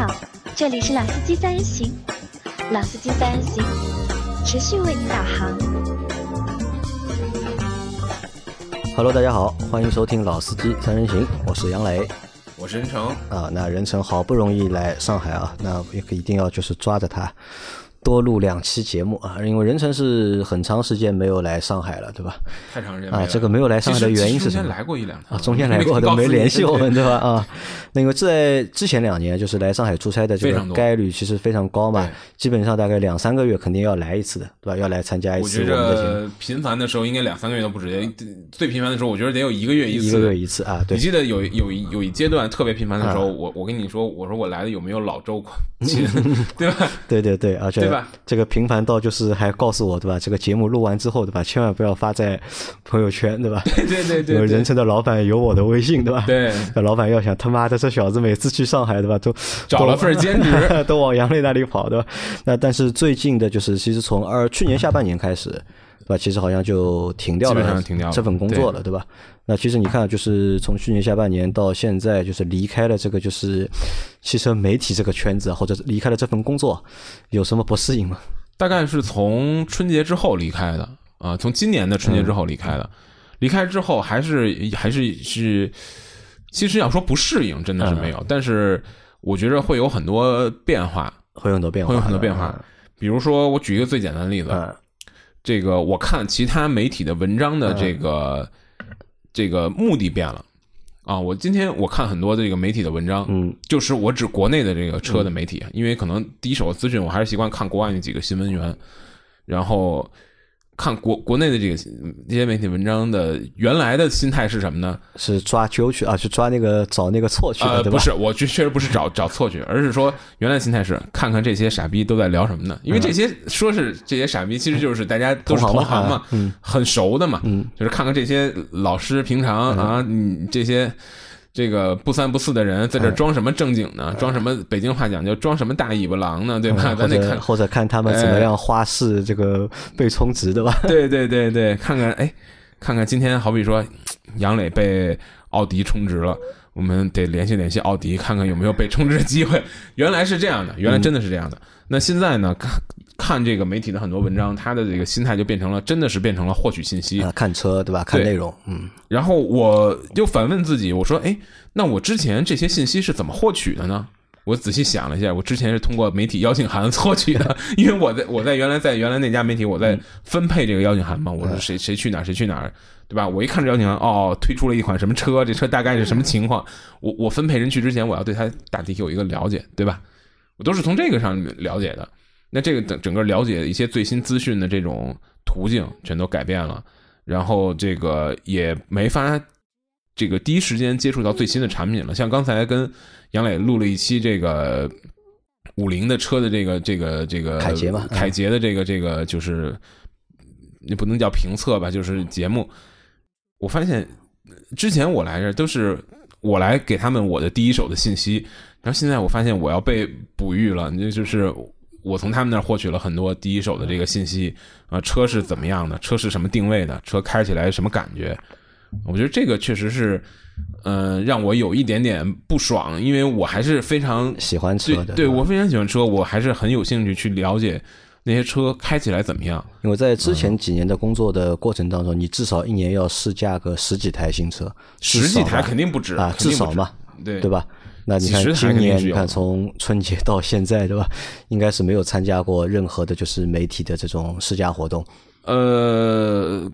好，这里是老司机三人行，老司机三人行，持续为您导航。Hello，大家好，欢迎收听老司机三人行，我是杨磊我是任成，啊。那任成好不容易来上海啊，那也一定要就是抓着他多录两期节目啊，因为任成是很长时间没有来上海了，对吧？太长时间啊这个没有来上海的原因是什么中间来过一两趟啊，中间来过都没联系我们，对吧？啊，那个在之前两年就是来上海出差的这个概率其实非常高嘛，基本上大概两三个月肯定要来一次的，对吧？要来参加一次我们的节目，着频繁的时候应该两三个月都不止，最频繁的时候我觉得得有一个月一次。一个月一次啊，对你。记得有有一有一阶段特别频繁的时候，我我跟你说，我说我来的有没有老周亲，对吧？对对对，而且对吧这个频繁到就是还告诉我，对吧？这个节目录完之后，对吧？千万不要发在朋友圈，对吧？对对对对对人称的老板有我的微信，对吧？对，那老板要想他妈的这小子每次去上海，对吧？都找了份兼职，都 都往杨磊那里跑，对吧？那但是最近的就是，其实从二去年下半年开始，对吧？其实好像就停掉了上停掉了这份工作了，对吧？那其实你看，就是从去年下半年到现在，就是离开了这个就是汽车媒体这个圈子，或者是离开了这份工作，有什么不适应吗？大概是从春节之后离开的啊，从今年的春节之后离开的。离开之后还是还是是，其实要说不适应，真的是没有，但是我觉着会有很多变化，会有很多变化，会有很多变化。比如说，我举一个最简单的例子，嗯这个我看其他媒体的文章的这个、这个目的变了。啊。我今天我看很多的这个媒体的文章，嗯。就是我指国内的这个车的媒体，因为可能第一手资讯我还是习惯看国外那几个新闻源，然后看国国内的这个这些媒体文章的原来的心态是什么呢？是抓阄去啊，去抓那个找那个错去？不是，我确确实不是找找错去，而是说原来心态是看看这些傻逼都在聊什么呢？因为这些、说是这些傻逼，其实就是大家都是同行嘛很熟的嘛，嗯就是看看这些老师平常啊，你这些。这个不三不四的人在这装什么正经呢？装什么北京话讲叫装什么大尾巴狼呢？对吧？咱得看，或者看他们怎么样花式这个被充值，的吧？对对对对，看看哎，看看今天好比说杨磊被奥迪充值了，我们得联系联系奥迪，看看有没有被充值的机会。原来是这样的，原来真的是这样的。那现在呢？看看这个媒体的很多文章，他的这个心态就变成了，真的是变成了获取信息。啊，看车对吧？看内容，嗯然后我就反问自己，我说，哎，那我之前这些信息是怎么获取的呢？我仔细想了一下，我之前是通过媒体邀请函获取的，因为我在我在原来在原来那家媒体，我在分配这个邀请函嘛，我说谁谁去哪儿谁去哪儿，对吧？我一看这邀请函，哦，推出了一款什么车，这车大概是什么情况？我我分配人去之前，我要对它大体有一个了解，对吧？我都是从这个上了解的。那这个整整个了解一些最新资讯的这种途径全都改变了，然后这个也没法这个第一时间接触到最新的产品了。像刚才跟杨磊录了一期这个五菱的车的这个这个这个凯捷嘛嗯凯捷的这个这个就是也不能叫评测吧，就是节目。我发现之前我来这儿都是我来给他们我的第一手的信息，然后现在我发现我要被哺育了，那就是我从他们那儿获取了很多第一手的这个信息啊、车是怎么样的，车是什么定位的，车开起来什么感觉？我觉得这个确实是，嗯、让我有一点点不爽，因为我还是非常喜欢车的，对对我非常喜欢车，我还是很有兴趣去了解那些车开起来怎么样。因为在之前几年的工作的过程当中，你至少一年要试驾个十几台新车，十几台肯定不止啊，至少嘛，对对吧？那你看今年，你看从春节到现在，对吧？应该是没有参加过任何的，就是媒体的这种试驾活动，呃，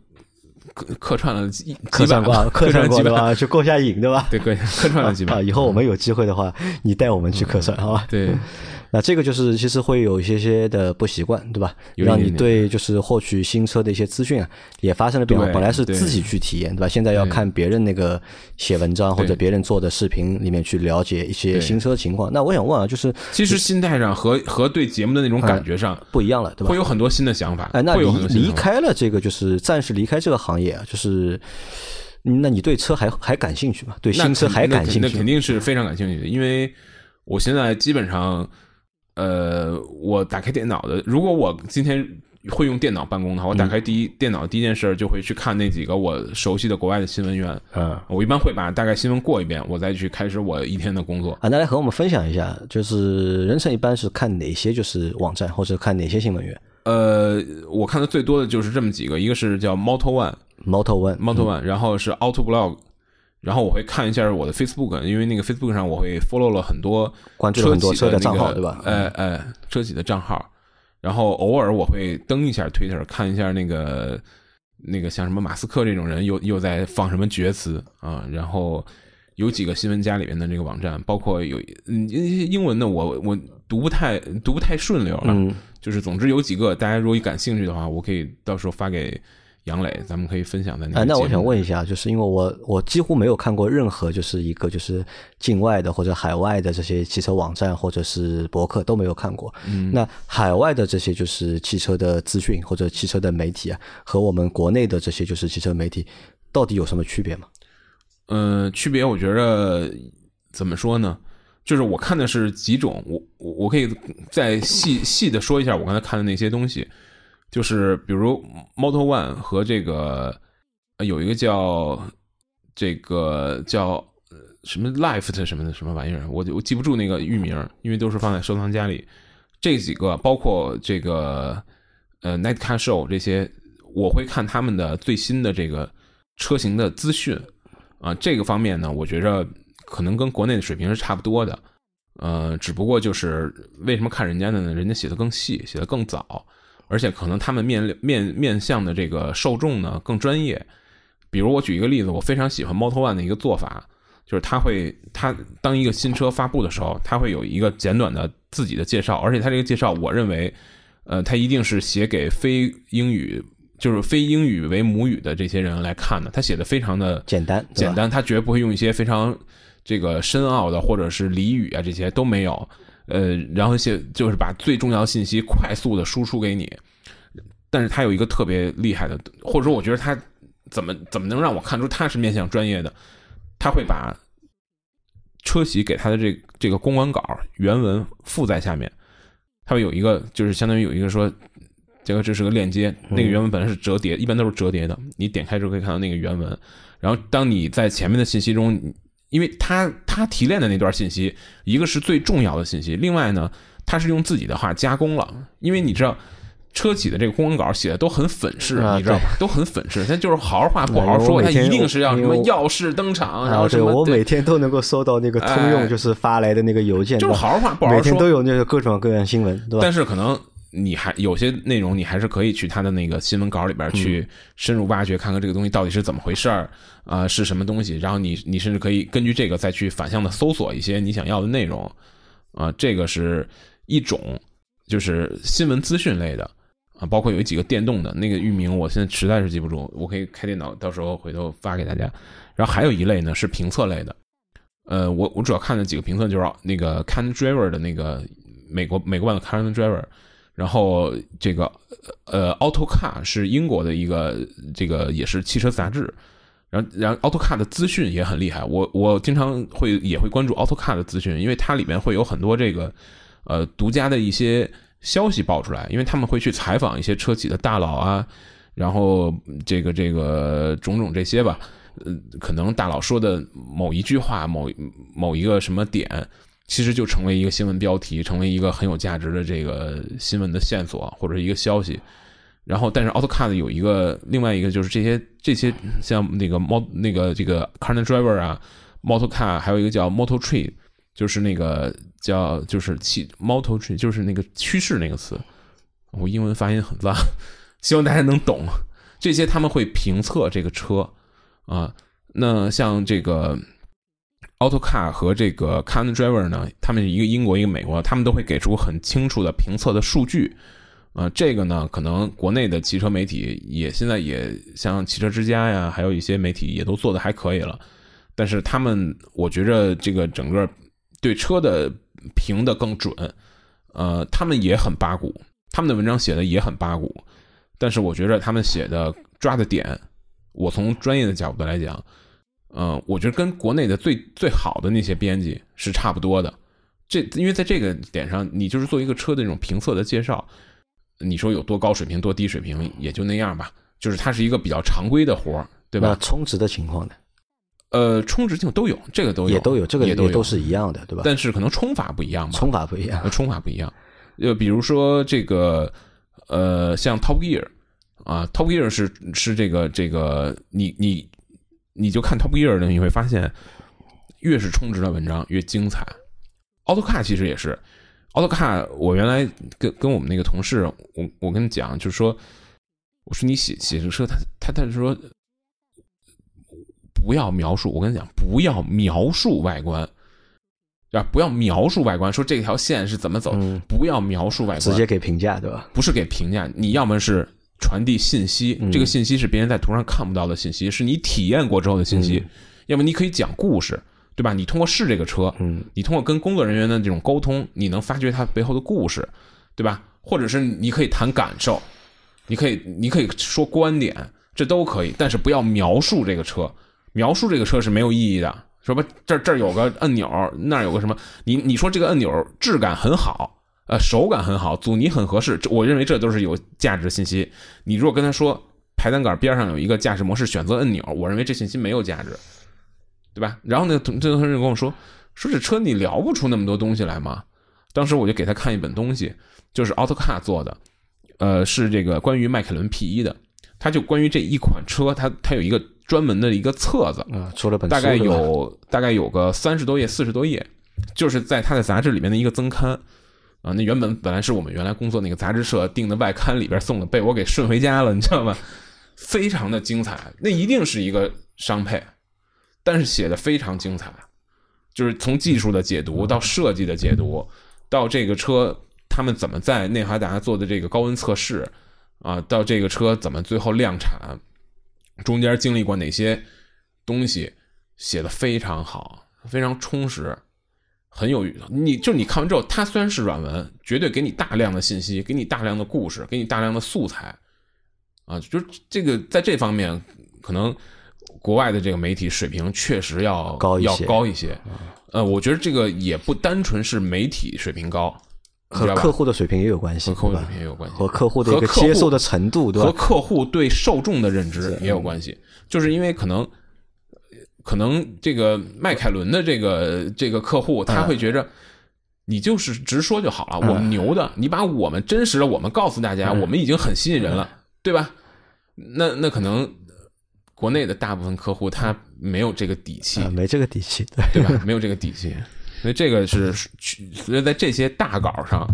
客客串了几客串过啊，客串过对吧？去过下瘾对吧？对，客客串了几啊，以后我们有机会的话，你带我们去客串好吧？对，那这个就是其实会有一些些的不习惯，对吧？让你对就是获取新车的一些资讯啊，也发生了变化。本来是自己去体验，对吧？现在要看别人那个写文章或者别人做的视频里面去了解一些新车情况。那我想问啊，就是其实心态上和和对节目的那种感觉上，不一样了，对吧会？有很多新的想法。哎，那离离开了这个，就是暂时离开这个行业啊，就是，嗯那你对车还还感兴趣吗？对新车还感兴趣吗？那肯定是非常感兴趣的，因为我现在基本上，呃，我打开电脑的，如果我今天会用电脑办公的话，我打开第一电脑第一件事就会去看那几个我熟悉的国外的新闻源。嗯我一般会把大概新闻过一遍，我再去开始我一天的工作。啊，那来和我们分享一下，就是人生一般是看哪些就是网站或者看哪些新闻源呃，我看的最多的就是这么几个，一个是叫 Moto One。？Moto One、然后是 Auto Blog，然后我会看一下我的 Facebook，因为那个 Facebook 上我会 follow 了很多关注很多车企的账号对吧哎哎，车企的账号，然后偶尔我会登一下 Twitter，看一下那个那个像什么马斯克这种人又又在放什么厥词啊，然后有几个新闻家里面的这个网站，包括有嗯一些英文的我我读不太读不太顺溜了，嗯就是总之有几个大家如果感兴趣的话，我可以到时候发给杨磊，咱们可以分享在那那我想问一下，就是因为我我几乎没有看过任何就是一个就是境外的或者海外的这些汽车网站或者是博客都没有看过。嗯，那海外的这些就是汽车的资讯或者汽车的媒体啊，和我们国内的这些就是汽车媒体到底有什么区别吗？嗯，区别我觉着怎么说呢？就是我看的是几种，我我我可以再细细的说一下我刚才看的那些东西，就是比如 Model One 和这个有一个叫这个叫什么 Life 什么的什么玩意儿，我我记不住那个域名，因为都是放在收藏夹里。这几个包括这个呃 Night Car Show 这些，我会看他们的最新的这个车型的资讯。啊，这个方面呢，我觉着可能跟国内的水平是差不多的，呃，只不过就是为什么看人家的呢？人家写的更细，写的更早，而且可能他们面面面向的这个受众呢更专业。比如我举一个例子，我非常喜欢 Moto One 的一个做法，就是他会他当一个新车发布的时候，他会有一个简短的自己的介绍，而且他这个介绍，我认为，呃，他一定是写给非英语。就是非英语为母语的这些人来看的，他写的非常的简单简单，他绝不会用一些非常这个深奥的或者是俚语啊这些都没有，呃，然后写就是把最重要的信息快速的输出给你。但是他有一个特别厉害的，或者说我觉得他怎么怎么能让我看出他是面向专业的？他会把车企给他的这这个公关稿原文附在下面，他会有一个就是相当于有一个说。这个这是个链接，那个原文本来是折叠，一般都是折叠的。你点开之后可以看到那个原文，然后当你在前面的信息中，因为他他提炼的那段信息，一个是最重要的信息，另外呢，他是用自己的话加工了。因为你知道，车企的这个公文稿写的都很粉饰，啊你知道吧？都很粉饰，他就是好好话不好好说，它我每天一定是要什么耀世登场，然后什么我每天都能够收到那个通哎用就是发来的那个邮件，就是好好话不好好说，每天都有那个各种各样新闻，对吧？但是可能你还有些内容，你还是可以去他的那个新闻稿里边去深入挖掘，看看这个东西到底是怎么回事儿啊、是什么东西。然后你你甚至可以根据这个再去反向的搜索一些你想要的内容啊、这个是一种就是新闻资讯类的啊，包括有几个电动的那个域名，我现在实在是记不住，我可以开电脑，到时候回头发给大家。然后还有一类呢是评测类的，呃，我我主要看的几个评测就是那个 Can Driver 的那个美国美国版的 Can Driver，然后这个呃 AutoCar 是英国的一个这个也是汽车杂志，然后然后 AutoCar 的资讯也很厉害，我我经常会也会关注 AutoCar 的资讯，因为它里面会有很多这个呃独家的一些消息爆出来，因为他们会去采访一些车企的大佬啊，然后这个这个种种这些吧，呃，可能大佬说的某一句话、某某一个什么点，其实就成为一个新闻标题，成为一个很有价值的这个新闻的线索或者一个消息。然后，但是 AutoCAD 有一个另外一个就是这些这些像那个 Mo 那个这个 Car Driver 啊，MotoCar 还有一个叫 Moto Tree，就是那个叫就是汽 Moto Tree 就是那个趋势那个词，我英文发音很烂，希望大家能懂。这些他们会评测这个车啊，那像这个 AutoCar 和这个 Car Driver 呢，他们一个英国一个美国，他们都会给出很清楚的评测的数据。啊，这个呢，可能国内的汽车媒体也现在也像汽车之家呀，还有一些媒体也都做的还可以了。但是他们，我觉着这个整个对车的评的更准。呃，他们也很八股，他们的文章写的也很八股。但是我觉着他们写的抓的点，我从专业的角度来讲，呃，我觉得跟国内的最最好的那些编辑是差不多的。这因为在这个点上，你就是做一个车的这种评测的介绍。你说有多高水平多低水平也就那样吧，就是它是一个比较常规的活儿，对吧？充值的情况呢？呃，充值性都有，这个都有，也都有，这个也都都是一样的，对吧？但是可能充法不一样吧，充法不一样，充法不一样。呃，比如说这个，呃，像 Top Gear 啊，Top Gear 是是这个这个，你你你就看 Top Gear 的，你会发现越是充值的文章越精彩。AutoCAD 其实也是，AutoCAD 我原来跟跟我们那个同事，我我跟你讲，就是说，我说你写写这个车，他他他说。不要描述，我跟你讲，不要描述外观，对吧？不要描述外观，说这条线是怎么走，不要描述外观，直接给评价，对吧？不是给评价，你要么是传递信息，这个信息是别人在图上看不到的信息，是你体验过之后的信息；要么你可以讲故事，对吧？你通过试这个车，嗯，你通过跟工作人员的这种沟通，你能发掘它背后的故事，对吧？或者是你可以谈感受，你可以你可以说观点，这都可以，但是不要描述这个车。描述这个车是没有意义的，说吧，这这有个按钮，那儿有个什么？你你说这个按钮质感很好，呃，手感很好，阻尼很合适，我认为这都是有价值的信息。你如果跟他说排挡杆边上有一个驾驶模式选择按钮，我认为这信息没有价值，对吧？然后呢，这同事跟我说，说这车你聊不出那么多东西来吗？当时我就给他看一本东西，就是 AutoCAD 做的，呃，是这个关于迈凯伦 P 一的，他就关于这一款车，它它有一个。专门的一个册子啊，出了本大概有大概有个三十多页、四十多页，就是在他的杂志里面的一个增刊啊。那原本本来是我们原来工作那个杂志社订的外刊里边送的，被我给顺回家了，你知道吗？非常的精彩，那一定是一个商配，但是写的非常精彩，就是从技术的解读到设计的解读，到这个车他们怎么在内华达做的这个高温测试啊，到这个车怎么最后量产。中间经历过哪些东西，写的非常好，非常充实，很有你就你看完之后，它虽然是软文，绝对给你大量的信息，给你大量的故事，给你大量的素材，啊，就是这个在这方面，可能国外的这个媒体水平确实要高要高一些。呃，我觉得这个也不单纯是媒体水平高。和客户的水平也有关系，和客户水平也有关系，和客户的一个接受的程度，对吧？和客户对受众的认知也有关系。就是因为可能，可能这个迈凯伦的这个这个客户，他会觉着你就是直说就好了，我们牛的，你把我们真实的我们告诉大家，我们已经很吸引人了，对吧？那那可能国内的大部分客户他没有这个底气，没这个底气，对。吧？没有这个底气。所以这个是，所以在这些大稿上，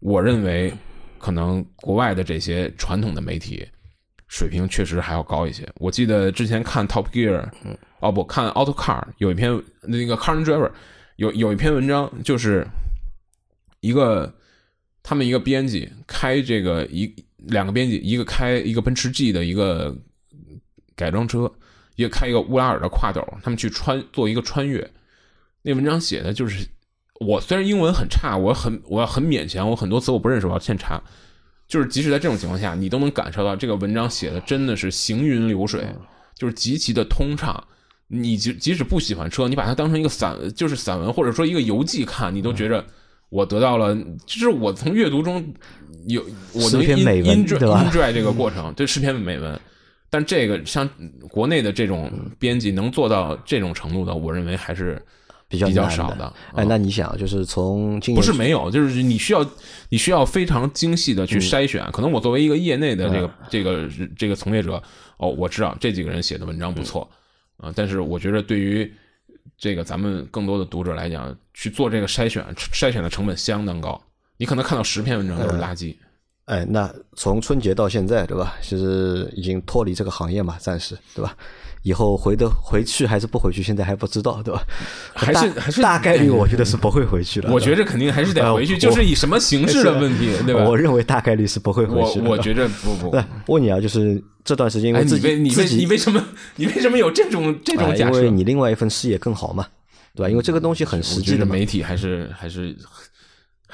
我认为可能国外的这些传统的媒体水平确实还要高一些。我记得之前看 Top Gear，哦不看 Auto Car 有一篇那个 Car Driver 有有一篇文章，就是一个他们一个编辑开这个一两个编辑，一个开一个奔驰 G 的一个改装车，一个开一个乌拉尔的跨斗，他们去穿做一个穿越。那文章写的就是，我虽然英文很差，我很我要很勉强，我很多词我不认识，我要现查。就是即使在这种情况下，你都能感受到这个文章写的真的是行云流水，就是极其的通畅。你即即使不喜欢车，你把它当成一个散就是散文或者说一个游记看，你都觉着我得到了，就是我从阅读中有我能篇美文对吧？拽这个过程，这是篇美文。但这个像国内的这种编辑能做到这种程度的，我认为还是。比较比较少的，哎，那你想，就是从不是没有，就是你需要你需要非常精细的去筛选。可能我作为一个业内的这个这个这个从业者，哦，我知道这几个人写的文章不错啊，但是我觉得对于这个咱们更多的读者来讲，去做这个筛选，筛选的成本相当高。你可能看到十篇文章都是垃圾。哎，那从春节到现在，对吧？其实已经脱离这个行业嘛，暂时，对吧？以后回的回去还是不回去，现在还不知道，对吧？还是还是大概率，我觉得是不会回去了。我觉着肯定还是得回去，就是以什么形式的问题，对吧？我认为大概率是不会回去。我我觉着不不。问你啊，就是这段时间，因为你为你为什么你为什么有这种这种假设？因为你另外一份事业更好嘛，对吧？因为这个东西很实际的，媒体还是还是。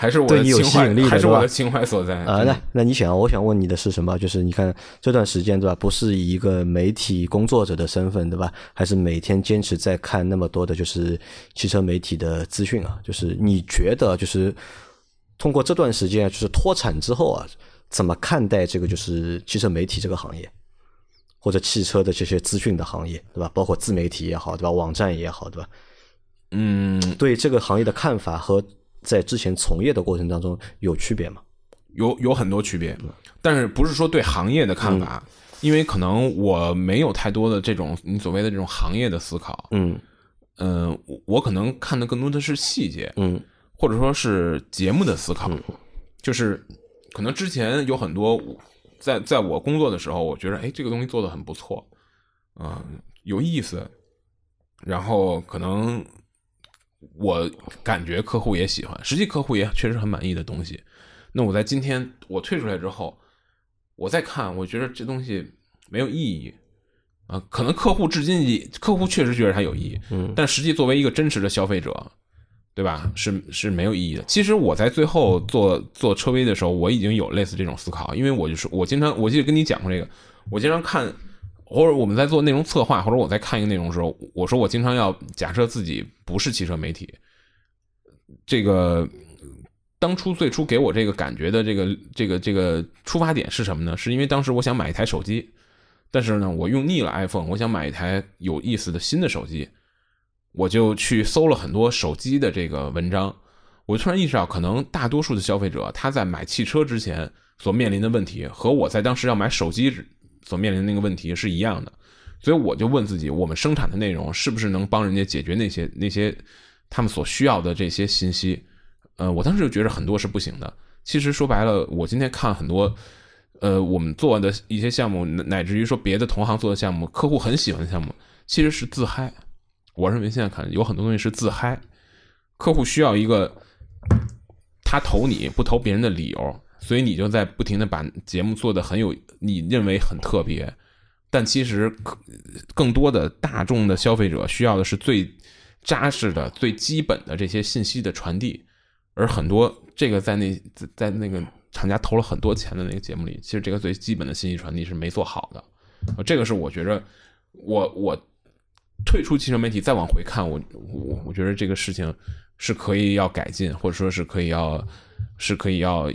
还是我的情怀，还是我的情怀所在啊！那那你想，我想问你的是什么？就是你看这段时间，对吧？不是以一个媒体工作者的身份，对吧？还是每天坚持在看那么多的，就是汽车媒体的资讯啊？就是你觉得，就是通过这段时间，就是脱产之后啊，怎么看待这个就是汽车媒体这个行业，或者汽车的这些资讯的行业，对吧？包括自媒体也好，对吧？网站也好，对吧？嗯，对这个行业的看法和在之前从业的过程当中有区别吗？有有很多区别，但是不是说对行业的看法，因为可能我没有太多的这种你所谓的这种行业的思考，嗯。嗯，我我可能看的更多的是细节，嗯。或者说是节目的思考，就是可能之前有很多在在我工作的时候，我觉得哎这个东西做的很不错，啊、有意思，然后可能我感觉客户也喜欢，实际客户也确实很满意的东西。那我在今天我退出来之后，我再看，我觉得这东西没有意义啊。可能客户至今也，客户确实觉得它有意义，嗯但实际作为一个真实的消费者，对吧？是是没有意义的。其实我在最后做做车威的时候，我已经有类似这种思考，因为我就是我经常，我记得跟你讲过这个，我经常看，或者我们在做内容策划，或者我在看一个内容的时候，我说我经常要假设自己不是汽车媒体，这个当初最初给我这个感觉的这个这个这个出发点是什么呢？是因为当时我想买一台手机，但是呢，我用腻了 iPhone，我想买一台有意思的新的手机，我就去搜了很多手机的这个文章，我突然意识到，可能大多数的消费者他在买汽车之前所面临的问题，和我在当时要买手机所面临那个问题是一样的，所以我就问自己，我们生产的内容是不是能帮人家解决那些那些他们所需要的这些信息？呃，我当时就觉得很多是不行的。其实说白了，我今天看很多，呃，我们做的一些项目，乃至于说别的同行做的项目，客户很喜欢的项目，其实是自嗨。我认为现在看有很多东西是自嗨，客户需要一个他投你不投别人的理由，所以你就在不停的把节目做的很有你认为很特别，但其实更多的大众的消费者需要的是最扎实的、最基本的这些信息的传递，而很多这个在那在那个厂家投了很多钱的那个节目里，其实这个最基本的信息传递是没做好的，这个是我觉着我我退出汽车媒体再往回看，我我我觉得这个事情是可以要改进，或者说是可以要是可以要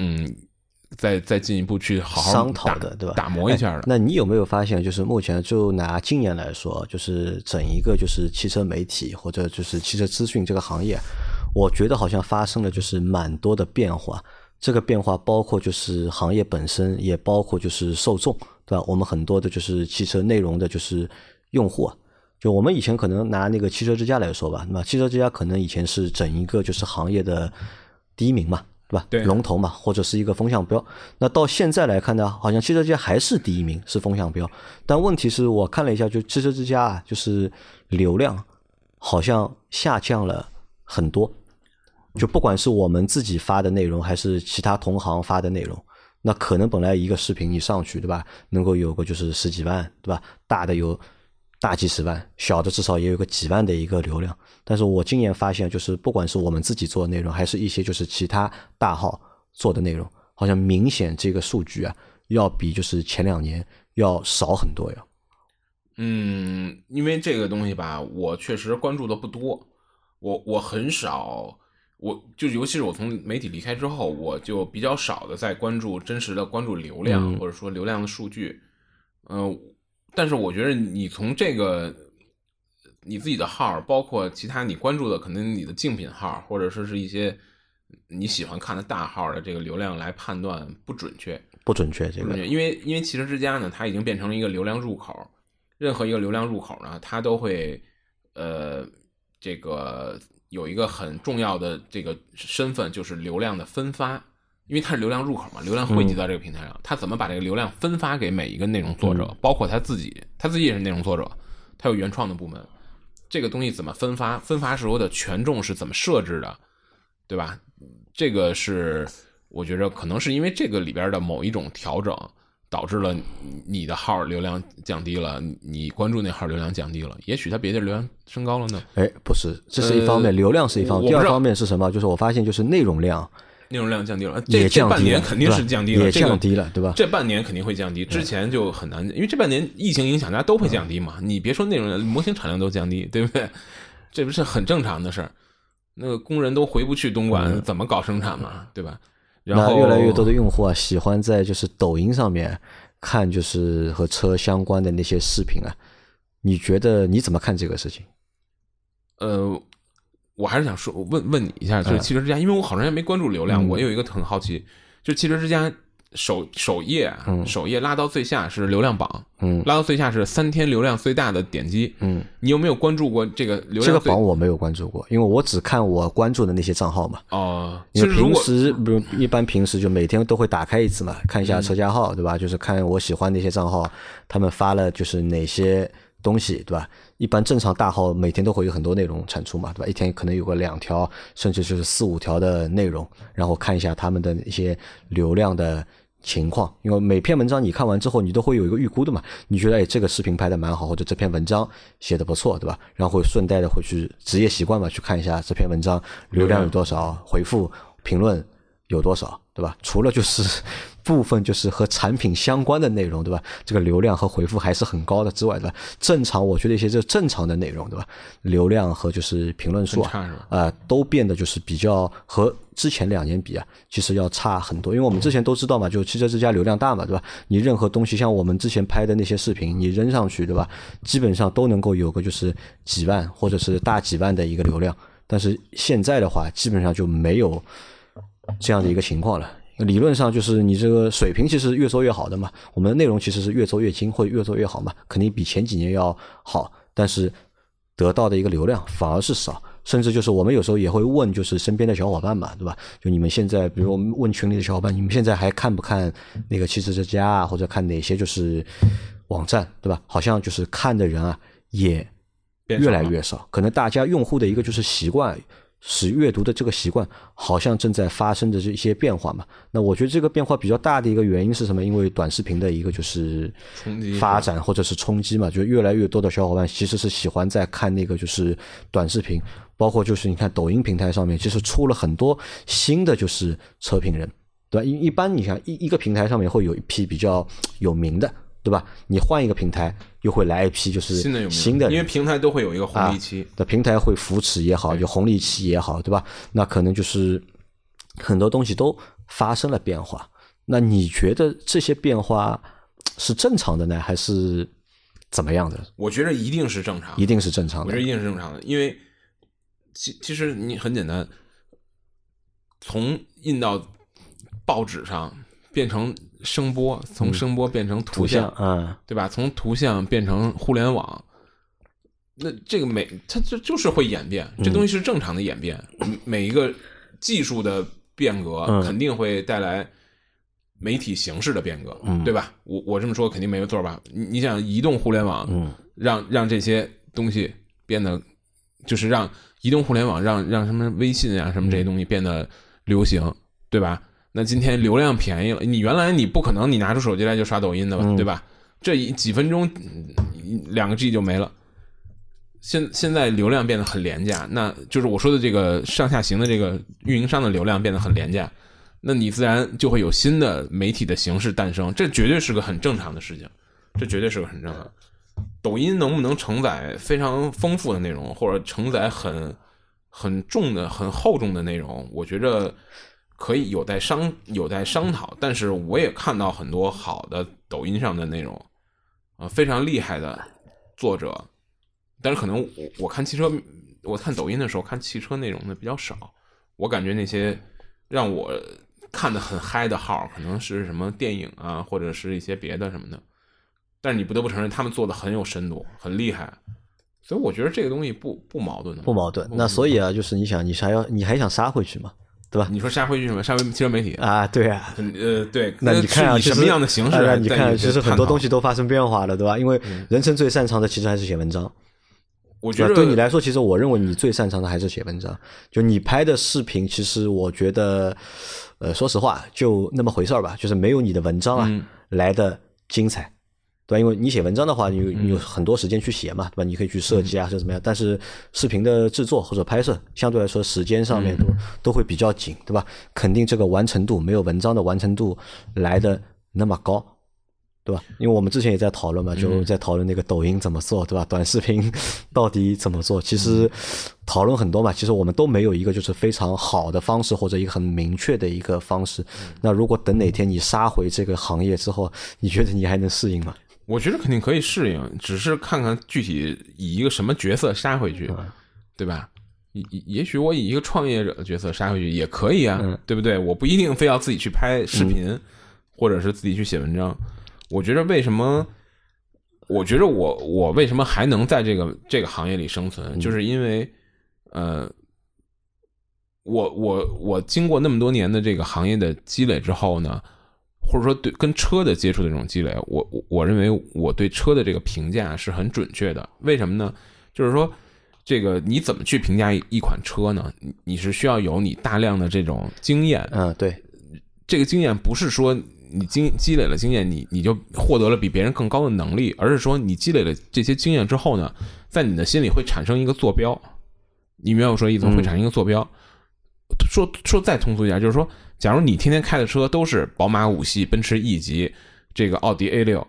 嗯。再再进一步去好好商讨的对吧打磨一下的。哎那你有没有发现，就是目前就拿今年来说，就是整一个就是汽车媒体或者就是汽车资讯这个行业，我觉得好像发生了就是蛮多的变化。这个变化包括就是行业本身，也包括就是受众，对吧？我们很多的就是汽车内容的就是用户啊。就我们以前可能拿那个汽车之家来说吧，那么汽车之家可能以前是整一个就是行业的第一名嘛，对吧？对龙头嘛，或者是一个风向标。那到现在来看呢，好像汽车之家还是第一名，是风向标。但问题是我看了一下，就汽车之家啊，就是流量好像下降了很多。就不管是我们自己发的内容，还是其他同行发的内容，那可能本来一个视频你上去，对吧，能够有个就是十几万，对吧？大的有大几十万，小的至少也有个几万的一个流量。但是我今年发现，就是不管是我们自己做的内容，还是一些就是其他大号做的内容，好像明显这个数据啊，要比就是前两年要少很多呀。嗯，因为这个东西吧，我确实关注的不多，我我很少，我就尤其是我从媒体离开之后，我就比较少的在关注真实的关注流量、嗯或者说流量的数据，嗯、但是我觉得你从这个你自己的号，包括其他你关注的可能你的竞品号，或者说是一些你喜欢看的大号的这个流量来判断不准确，不准确，这个因为因为汽车之家呢，它已经变成了一个流量入口，任何一个流量入口呢，它都会呃这个有一个很重要的这个身份，就是流量的分发，因为它是流量入口嘛，流量汇集到这个平台上，它怎么把这个流量分发给每一个内容作者，包括他自己，他自己也是内容作者，他有原创的部门，这个东西怎么分发？分发时候的权重是怎么设置的，对吧？这个是我觉着可能是因为这个里边的某一种调整，导致了你的号流量降低了，你关注那号流量降低了，也许他别的流量升高了呢。哎，不是，这是一方面，呃流量是一方面。第二方面是什么？就是我发现，就是内容量内容量降低了，这这半年肯定是降低了，也这个降低了，对吧？这半年肯定会降低，之前就很难，因为这半年疫情影响，大家都会降低嘛。你别说内容量，模型产量都降低，对不对？这不是很正常的事儿。那个工人都回不去东莞，怎么搞生产嘛，对吧？然后越来越多的用户啊，喜欢在就是抖音上面看就是和车相关的那些视频啊。你觉得你怎么看这个事情？呃，我还是想说问问你一下，就是汽车之家，因为我好长时间没关注流量，嗯我有一个很好奇，就是汽车之家首首页首页拉到最下是流量榜，嗯拉到最下是三天流量最大的点击，嗯，你有没有关注过这个流量这个？榜我没有关注过，因为我只看我关注的那些账号嘛。哦，因为平其实如果时比如一般平时就每天都会打开一次嘛，看一嗯下车架号，对吧？就是看我喜欢的一些账号，他们发了就是哪些东西，对吧？一般正常大号每天都会有很多内容产出嘛，对吧？一天可能有个两条，甚至就是四五条的内容，然后看一下他们的一些流量的情况。因为每篇文章你看完之后，你都会有一个预估的嘛，你觉得哎这个视频拍的蛮好，或者这篇文章写的不错，对吧？然后会顺带的会去职业习惯嘛，去看一下这篇文章流量有多少，回复评论有多少，对吧？除了就是部分就是和产品相关的内容，对吧？这个流量和回复还是很高的之外，对吧？正常我觉得一些这正常的内容，对吧？流量和就是评论数啊很差是吧，啊、都变得就是比较和之前两年比啊，其实要差很多。因为我们之前都知道嘛，就汽车之家流量大嘛，对吧？你任何东西，像我们之前拍的那些视频，你扔上去，对吧？基本上都能够有个就是几万或者是大几万的一个流量。但是现在的话，基本上就没有这样的一个情况了。理论上就是你这个水平其实越做越好的嘛，我们的内容其实是越做越精或者越做越好嘛，肯定比前几年要好，但是得到的一个流量反而是少，甚至就是我们有时候也会问，就是身边的小伙伴嘛，对吧？就你们现在，比如我们问群里的小伙伴，你们现在还看不看那个汽车之家啊，或者看哪些就是网站，对吧？好像就是看的人啊也越来越少，可能大家用户的一个就是习惯，使阅读的这个习惯，好像正在发生着这一些变化嘛。那我觉得这个变化比较大的一个原因是什么？因为短视频的一个就是冲击发展或者是冲击嘛，就越来越多的小伙伴其实是喜欢在看那个就是短视频，包括就是你看抖音平台上面，其实出了很多新的就是车评人，对吧？一一般你看一一个平台上面会有一批比较有名的，对吧？你换一个平台又会来一批就是新的因为平台都会有一个红利期，的平台会扶持也好，有红利期也好，对吧？那可能就是很多东西都发生了变化。那你觉得这些变化是正常的呢，还是怎么样的？我觉得一定是正常一定是正常的我觉得一。定是正常的，因为其其实你很简单，从印到报纸上变成声波，从声波变成嗯图像嗯，对吧？从图像变成互联网，那这个每它就就是会演变，嗯这东西是正常的演变。每一个技术的变革嗯肯定会带来媒体形式的变革，嗯对吧？我我这么说肯定没有错吧？你你想移动互联网，嗯让让这些东西变得，就是让移动互联网让让什么微信啊什么这些东西变得流行，对吧？那今天流量便宜了，你原来你不可能你拿出手机来就刷抖音的吧，嗯对吧？这一几分钟嗯两个 G 就没了。现现在流量变得很廉价，那就是我说的这个上下行的这个运营商的流量变得很廉价，那你自然就会有新的媒体的形式诞生，这绝对是个很正常的事情，这绝对是个很正常。抖音能不能承载非常丰富的内容，或者承载很很重的、很厚重的内容？我觉着可以有待商有待商讨。但是我也看到很多好的抖音上的内容，啊、非常厉害的作者。但是可能我我看汽车，我看抖音的时候看汽车内容的比较少。我感觉那些让我看的很嗨的号，可能是什么电影啊，或者是一些别的什么的。但是你不得不承认，他们做的很有深度，很厉害。所以我觉得这个东西不不矛盾的，不矛盾。那所以啊，就是你想，你还要你还想杀回去吗，对吧？你说杀回去什么？杀回汽车媒体？啊，对啊。呃，对。那你看啊，以什么样的形式啊？你看，其实很多东西都，都发生变化了，对吧？因为人生最擅长的其实还是写文章。我觉得对你来说，其实我认为你最擅长的还是写文章。就你拍的视频，其实我觉得，呃，说实话，就那么回事儿吧，就是没有你的文章啊、嗯来的精彩，对吧？因为你写文章的话，你有你有很多时间去写嘛，对吧？你可以去设计啊，或者怎么样。但是视频的制作或者拍摄，相对来说时间上面都、都会比较紧，对吧？肯定这个完成度没有文章的完成度来的那么高。对吧？因为我们之前也在讨论嘛，就在讨论那个抖音怎么做，对吧？短视频 到底怎么做？其实讨论很多嘛，其实我们都没有一个就是非常好的方式或者一个很明确的一个方式。那如果等哪天你杀回这个行业之后，你觉得你还能适应吗？我觉得肯定可以适应，只是看看具体以一个什么角色杀回去，对吧？也也许我以一个创业者的角色杀回去也可以啊，对不对？我不一定非要自己去拍视频，或者是自己去写文章。我觉得为什么？我觉得我我为什么还能在这个这个行业里生存？就是因为，呃，我我我经过那么多年的这个行业的积累之后呢，或者说对跟车的接触的这种积累，我我我认为我对车的这个评价是很准确的。为什么呢？就是说，这个你怎么去评价一款车呢？你你是需要有你大量的这种经验。嗯，对，这个经验不是说。你经积累了经验，你你就获得了比别人更高的能力，而是说你积累了这些经验之后呢，在你的心里会产生一个坐标。你明白我说意思？会产生一个坐标。说说再通俗一点，就是说，假如你天天开的车都是宝马五系、奔驰 E 级、这个奥迪 A 六，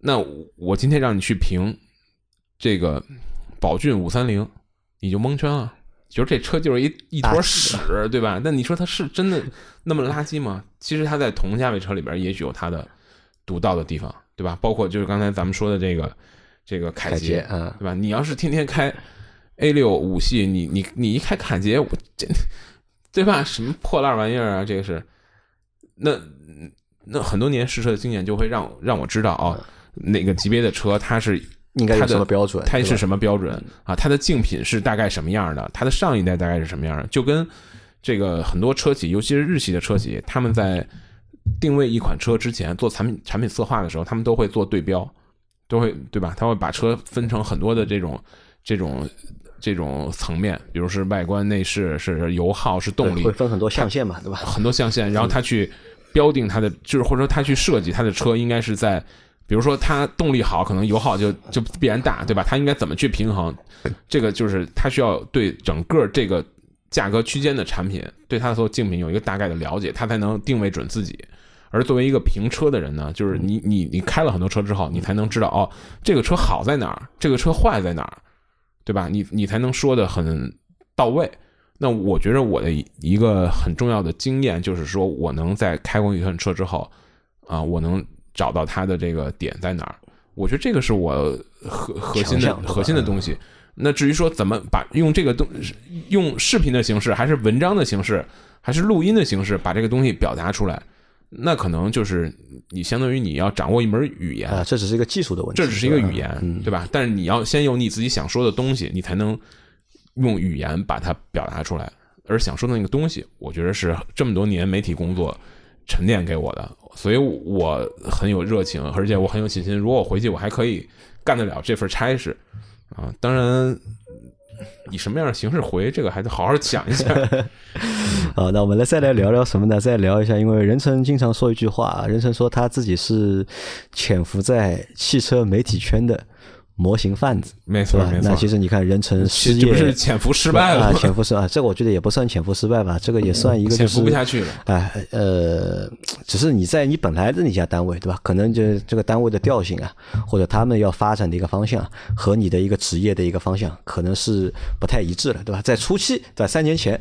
那我今天让你去评这个宝骏五三零，你就蒙圈了。就是这车就是一一坨屎，对吧？那你说它是真的那么垃圾吗？其实它在同价位车里边，也许有它的独到的地方，对吧？包括就是刚才咱们说的这个这个凯捷，对吧？你要是天天开 A 六五系，你你你一开凯捷，我这对吧？什么破烂玩意儿啊？这个是那那很多年试车的经验就会让让我知道啊，哪个级别的车它是。应该有什么标准？它是什么标准啊？它的竞品是大概什么样的？它的上一代大概是什么样的？就跟这个很多车企，尤其是日系的车企，他们在定位一款车之前做产品产品策划的时候，他们都会做对标，都会对吧？他会把车分成很多的这种这种这种层面，比如是外观、内饰、是油耗、是动力，会分很多象限嘛，对吧？很多象限，然后他去标定它的，就是或者说他去设计他的车应该是在。比如说它动力好，可能油耗就就必然大，对吧？它应该怎么去平衡？这个就是它需要对整个这个价格区间的产品，对它的所有竞品有一个大概的了解，它才能定位准自己。而作为一个评车的人呢，就是你你你开了很多车之后，你才能知道哦，这个车好在哪儿，这个车坏在哪儿，对吧？你你才能说的很到位。那我觉得我的一个很重要的经验就是说，我能在开过一辆车之后，啊，我能。找到它的这个点在哪儿？我觉得这个是我核核心的核心的东西。那至于说怎么把用这个东用视频的形式，还是文章的形式，还是录音的形式，把这个东西表达出来，那可能就是你相当于你要掌握一门语言啊，这只是一个技术的问题，这只是一个语言，对吧？但是你要先有你自己想说的东西，你才能用语言把它表达出来。而想说的那个东西，我觉得是这么多年媒体工作沉淀给我的。所以我很有热情，而且我很有信心。如果我回去，我还可以干得了这份差事啊！当然，以什么样的形式回，这个还得好好想一想。好，那我们来再来聊聊什么呢？再聊一下，因为任成经常说一句话，任成说他自己是潜伏在汽车媒体圈的。模型贩子，没错，没错。那其实你看，人成失业，不是潜伏失败了啊？潜伏失啊，这个我觉得也不算潜伏失败吧，这个也算一个潜伏不下去了。哎，呃，只是你在你本来的那家单位，对吧？可能就这个单位的调性啊，或者他们要发展的一个方向和你的一个职业的一个方向，可能是不太一致了，对吧？在初期，在三年前。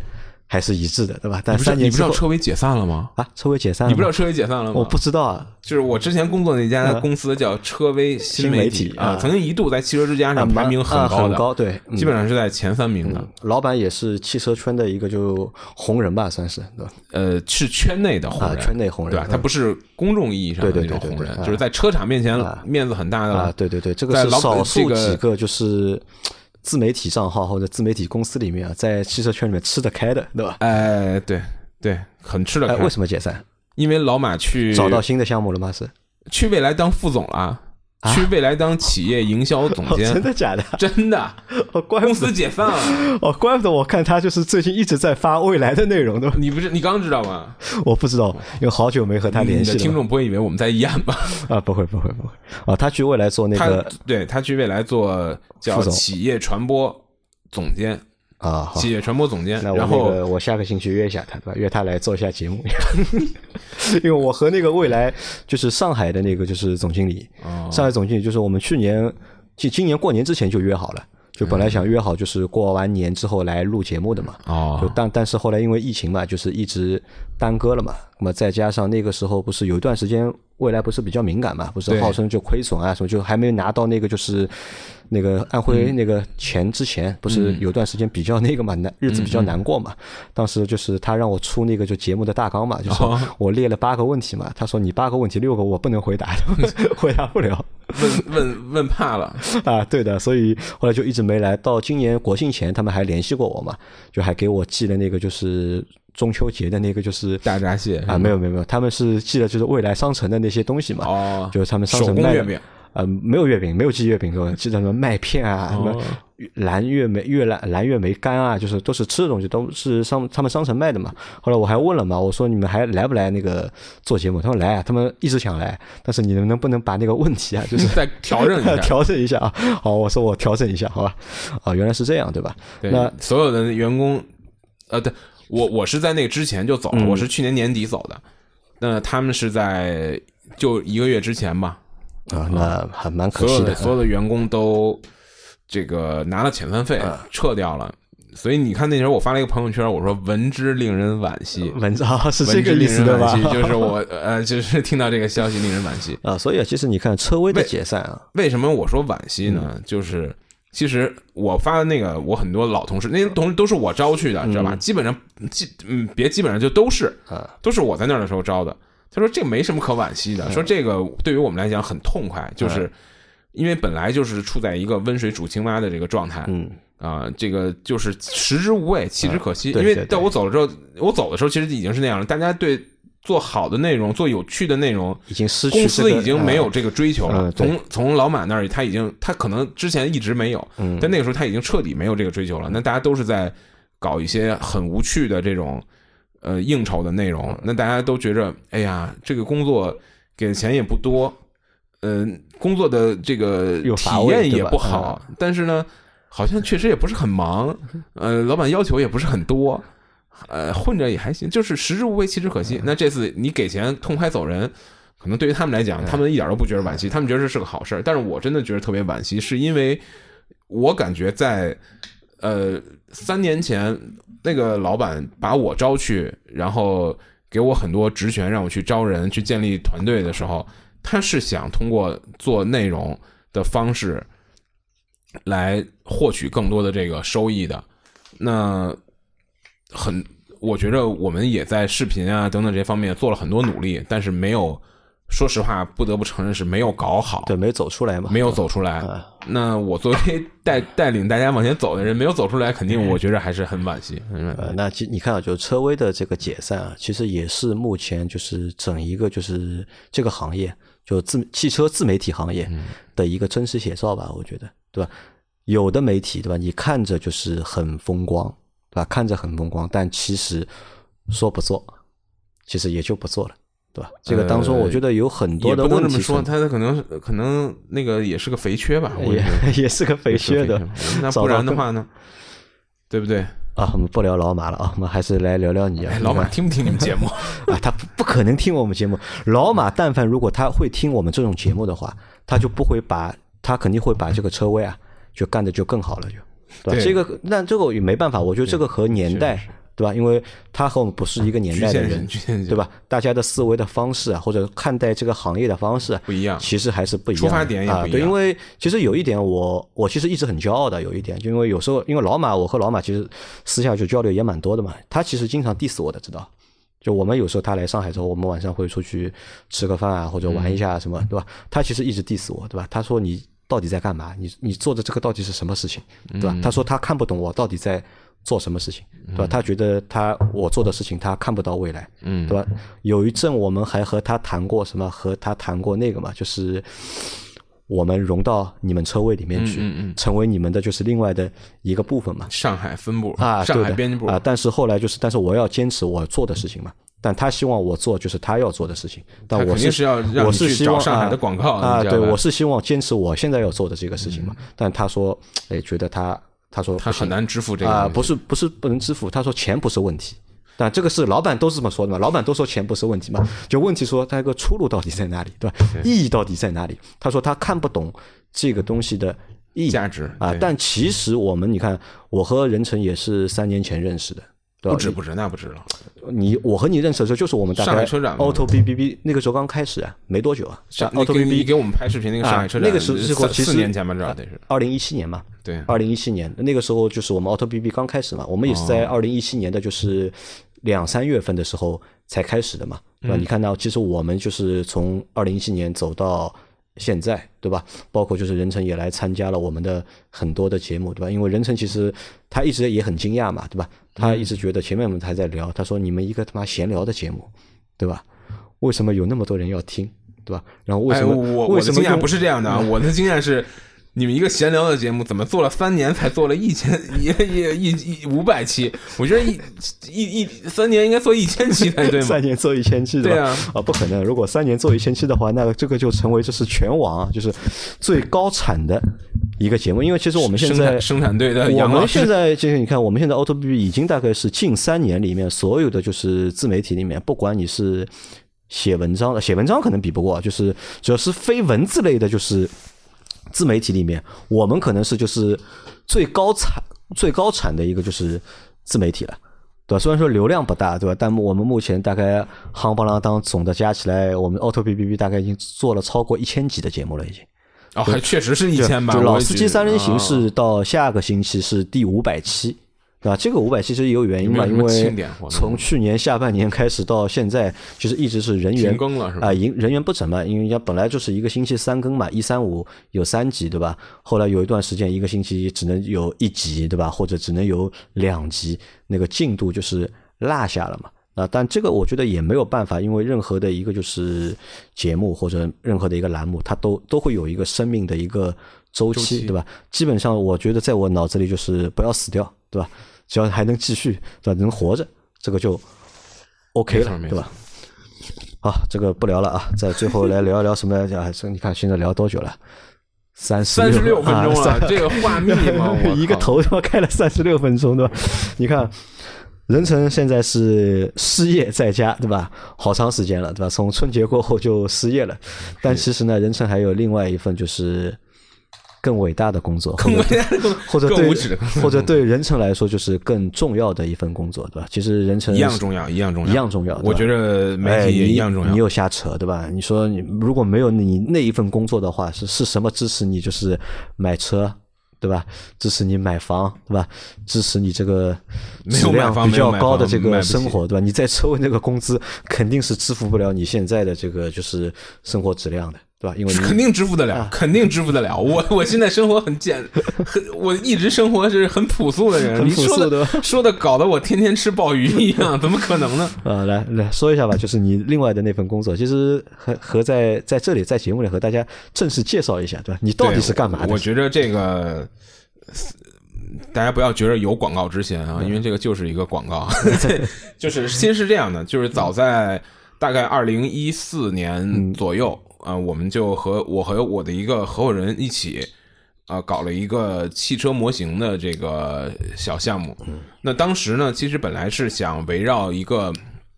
还是一致的，对吧？但三年你不知道车威解散了吗？啊，车威解散了？你不知道车威解散了吗？我不知道啊。就是我之前工作那家公司叫车威新媒体啊，曾经一度在汽车之家上排名很高的，高对，基本上是在前三名的。老板也是汽车圈的一个就红人吧，算是对吧？呃，是圈内的红人，圈内红人，对吧？他不是公众意义上的那种红人，就是在车厂面前面子很大的啊。对对对，这个是少数几个就是。自媒体账号或者自媒体公司里面啊，在汽车圈里面吃得开的，对吧？哎，对对，很吃得开。为什么解散？因为老马去找到新的项目了吗？是去未来当副总了。去未来当企业营销总监，真的假的？真的，公司解散了。哦，怪不得我看他就是最近一直在发未来的内容的。你不是你刚知道吗？我不知道，因为好久没和他联系了。听众不会以为我们在演吧？啊，不会不会不会。啊，他去未来做那个，对他去未来做叫企业传播总监。啊，好企业传播总监。那我然后那个我下个星期约一下他，对吧？约他来做一下节目，因为我和那个未来就是上海的那个就是总经理，哦上海总经理就是我们去年今今年过年之前就约好了，就本来想约好就是过完年之后来录节目的嘛。哦就但但是后来因为疫情嘛，就是一直耽搁了嘛。那么再加上那个时候不是有一段时间未来不是比较敏感嘛，不是号称就亏损啊什么，就还没拿到那个就是那个安徽那个钱之前，不是有段时间比较那个嘛难日子比较难过嘛。当时就是他让我出那个就节目的大纲嘛，就是哦我列了八个问题嘛，他说你八个问题六个我不能回答，回答不了。问问问怕了，啊，对的，所以后来就一直没来。到今年国庆前，他们还联系过我嘛，就还给我寄了那个就是中秋节的那个就是大闸蟹啊，没有没有没有，他们是寄的就是未来商城的那些东西嘛，哦，就是他们商手城卖月饼，呃，没有月饼，没有寄月饼寄的什么麦片啊，什么哦蓝月梅、月蓝蓝月梅干啊，就是都是吃的东西，都是商他们商城卖的嘛。后来我还问了嘛，我说你们还来不来那个做节目？他说来啊，他们一直想来，但是你们能不能把那个问题啊，就是再调整一下。调整一下啊。好，我说我调整一下，好吧。啊，原来是这样，对吧？对那所有的员工，呃，对我我是在那之前就走了，嗯我是去年年底走的。那他们是在就一个月之前吧，啊，那还蛮可惜的所有的。所有的员工都这个拿了遣散费嗯撤掉了。所以你看那时候我发了一个朋友圈，我说闻之令人惋惜，文字啊，是这个意思对吧？就是我 呃，就是听到这个消息令人惋惜。啊，所以啊，其实你看车威的解散啊，为什么我说惋惜嗯呢？就是其实我发的那个，我很多老同事，那些同事都是我招去的，知道吧？基本上基嗯，别基本上就都是啊，都是我在那儿的时候招的。他说这个没什么可惋惜的，说这个对于我们来讲很痛快，就是因为本来就是处在一个温水煮青蛙的这个状态，嗯，啊，这个就是食之无味，弃之可惜。因为在我走了之后，我走的时候其实已经是那样了，大家对做好的内容、做有趣的内容，已经失去公司已经没有这个追求了。从从老马那儿，他已经他可能之前一直没有，嗯。但那个时候他已经彻底没有这个追求了。那大家都是在搞一些很无趣的这种呃应酬的内嗯。容，那大家都觉着，哎呀，这个工作给的钱也不多，嗯、工作的这个体验也不好，但是呢，好像确实也不是很忙，呃，老板要求也不是很多。呃，混着也还行，就是食之无味，弃之可嗯惜。那这次你给钱痛快走人，可能对于他们来讲，他们一点都不觉得惋惜，他们觉得这是个好事儿。但是我真的觉得特别惋惜，是因为我感觉在呃三年前，那个老板把我招去，然后给我很多职权，让我去招人、去建立团队的时候，他是想通过做内容的方式来获取更多的这个收益的。那很，我觉着我们也在视频啊等等这些方面做了很多努力，但是没有，说实话，不得不承认是没有搞好，对没走出来嘛，没有走出来。啊那我作为 带带领大家往前走的人，没有走出来，肯定我觉着还是很惋惜。嗯呃，那其你看啊，就是车威的这个解散啊，其实也是目前就是整一个就是这个行业，就自汽车自媒体行业的一个真实写照吧，我觉得，对吧？有的媒体，对吧？你看着就是很风光，对吧？看着很风光，但其实说不做，其实也就不做了，对吧？这个当中，我觉得有很多的问题不能这么说，他可能可能那个也是个肥缺吧，我也 也是个肥缺的。那 不然的话呢？对不对？啊，我们不聊老马了啊，我们还是来聊聊你啊。哎，老马听不听你们节目？啊，他不不可能听我们节目。老马但凡如果他会听我们这种节目的话，他就不会把他肯定会把这个车位啊就干的就更好了，就对吧？对这个那这个也没办法，我觉得这个和年代对吧？因为他和我们不是一个年代的人对吧？大家的思维的方式啊，或者看待这个行业的方式啊不一样其实还是不一样。出发点也不一样因为其实有一点我，我其实一直很骄傲的，有一点，就因为有时候因为老马，我和老马其实私下就交流也蛮多的嘛，他其实经常 diss 我的，知道。就我们有时候他来上海之后，我们晚上会出去吃个饭啊，或者玩一下什么，对吧？他其实一直 diss 我，对吧？他说你到底在干嘛？你你做的这个到底是什么事情，对吧？他说他看不懂我到底在做什么事情，对吧？他觉得他我做的事情他看不到未来，嗯对吧？有一阵我们还和他谈过什么，和他谈过那个嘛，就是我们融到你们车位里面去，嗯嗯嗯成为你们的就是另外的一个部分嘛。上海分部啊，上海编辑部啊，但是后来就是，但是我要坚持我做的事情嘛。但他希望我做就是他要做的事情，但我定是要让我是希望上海啊的广告啊，对，我是希望坚持我现在要做的这个事情嘛。但他说，哎，觉得他他说他很难支付这个啊、不是不是不能支付，他说钱不是问题。但这个是老板都是这么说的嘛？老板都说钱不是问题嘛？就问题说他一个出路到底在哪里，对吧？意义到底在哪里？他说他看不懂这个东西的意义价值啊。但其实我们你看，我和任晨也是三年前认识的？不止不止，那不止了。你我和你认识的时候，就是我们大概上海车展嘛 Auto B B B 那个时候刚开始啊，没多久啊。上 Auto 你 B 给 B 你给我们拍视频那个上海车展，啊那个时候其实四年前吧，至少得是。二零一七年嘛，对二零一七年那个时候就是我们 Auto B B 刚开始嘛，我们也是在哦二零一七年的就是两三月份的时候才开始的嘛，对吧？嗯你看到其实我们就是从二零一七年走到现在，对吧？包括就是任晨也来参加了我们的很多的节目，对吧？因为任晨其实他一直也很惊讶嘛，对吧？他一直觉得前面我们还在聊，他说你们一个他妈闲聊的节目，对吧？为什么有那么多人要听，对吧？然后为哎，什么、我为什么用我的经验不是这样的啊，我的经验是。你们一个闲聊的节目，怎么做了三年才做了一千一一一一五百期？我觉得一一一三年应该做一千期才对 三。年做一千期，吧？对啊啊，不可能！如果三年做一千期的话，那这个就成为这是全网啊，就是最高产的一个节目。因为其实我们现在生产队的我们现，在就是你看，我们现在 Auto B B 已经大概是近三年里面所有的就是自媒体里面，不管你是写文章的，写文章可能比不过，就是主要是非文字类的，就是自媒体里面，我们可能是就是最高产最高产的一个就是自媒体了。对吧？虽然说流量不大，对吧？但我们目前大概夯不啷当总的加起来，我们 Auto B B B 大概已经做了超过一千集的节目了，已经。哦，还确实是一千吧。就老司机三人行啊是到下个星期是第五百期，对吧？这个五百期其实也有原因嘛，因为从去年下半年开始到现在，就是一直是人员停更了是吧啊，人人员不整嘛，因为人家本来就是一个星期三更嘛，一三五有三集，对吧？后来有一段时间一个星期只能有一集，对吧？或者只能有两集，那个进度就是落下了嘛。啊，但这个我觉得也没有办法，因为任何的一个就是节目或者任何的一个栏目，它都都会有一个生命的一个周期，对吧？基本上我觉得在我脑子里就是不要死掉，对吧？只要还能继续，对吧？能活着，这个就 OK 了，对吧？好，这个不聊了啊，在最后来聊一聊什么啊？这你看现在聊多久了？三十三十六分钟啊了，这个话密吗？一个头他妈开了三十六分钟，对吧？你看，任晨现在是失业在家，对吧？好长时间了，对吧？从春节过后就失业了，但其实呢，任晨还有另外一份就是更伟大的工作，更伟大的工作或者对或者对任晨来说就是更重要的一份工作，对吧？其实任晨一样重要，一样重要，一样重要我觉得媒哎，体也一样重要。你又瞎扯，对吧？你说你如果没有你那一份工作的话，是是什么支持你？就是买车，对吧？支持你买房，对吧？支持你这个质量比较高的这个生活，对吧？你在车位那个工资肯定是支付不了你现在的这个就是生活质量的，对吧？因为肯定支付得了啊，肯定支付得了。我我现在生活很简，很我一直生活是很朴素的人。很你说的朴素的说的搞得我天天吃鲍鱼一样，怎么可能呢？呃，来来说一下吧，就是你另外的那份工作，其实和和在在这里在节目里和大家正式介绍一下，对吧？你到底是干嘛的？我觉得这个。大家不要觉得有广告之嫌啊，因为这个就是一个广告。对，就是先是这样的，就是早在大概二零一四年左右啊、呃我们就和我和我的一个合伙人一起啊、呃搞了一个汽车模型的这个小项目。那当时呢，其实本来是想围绕一个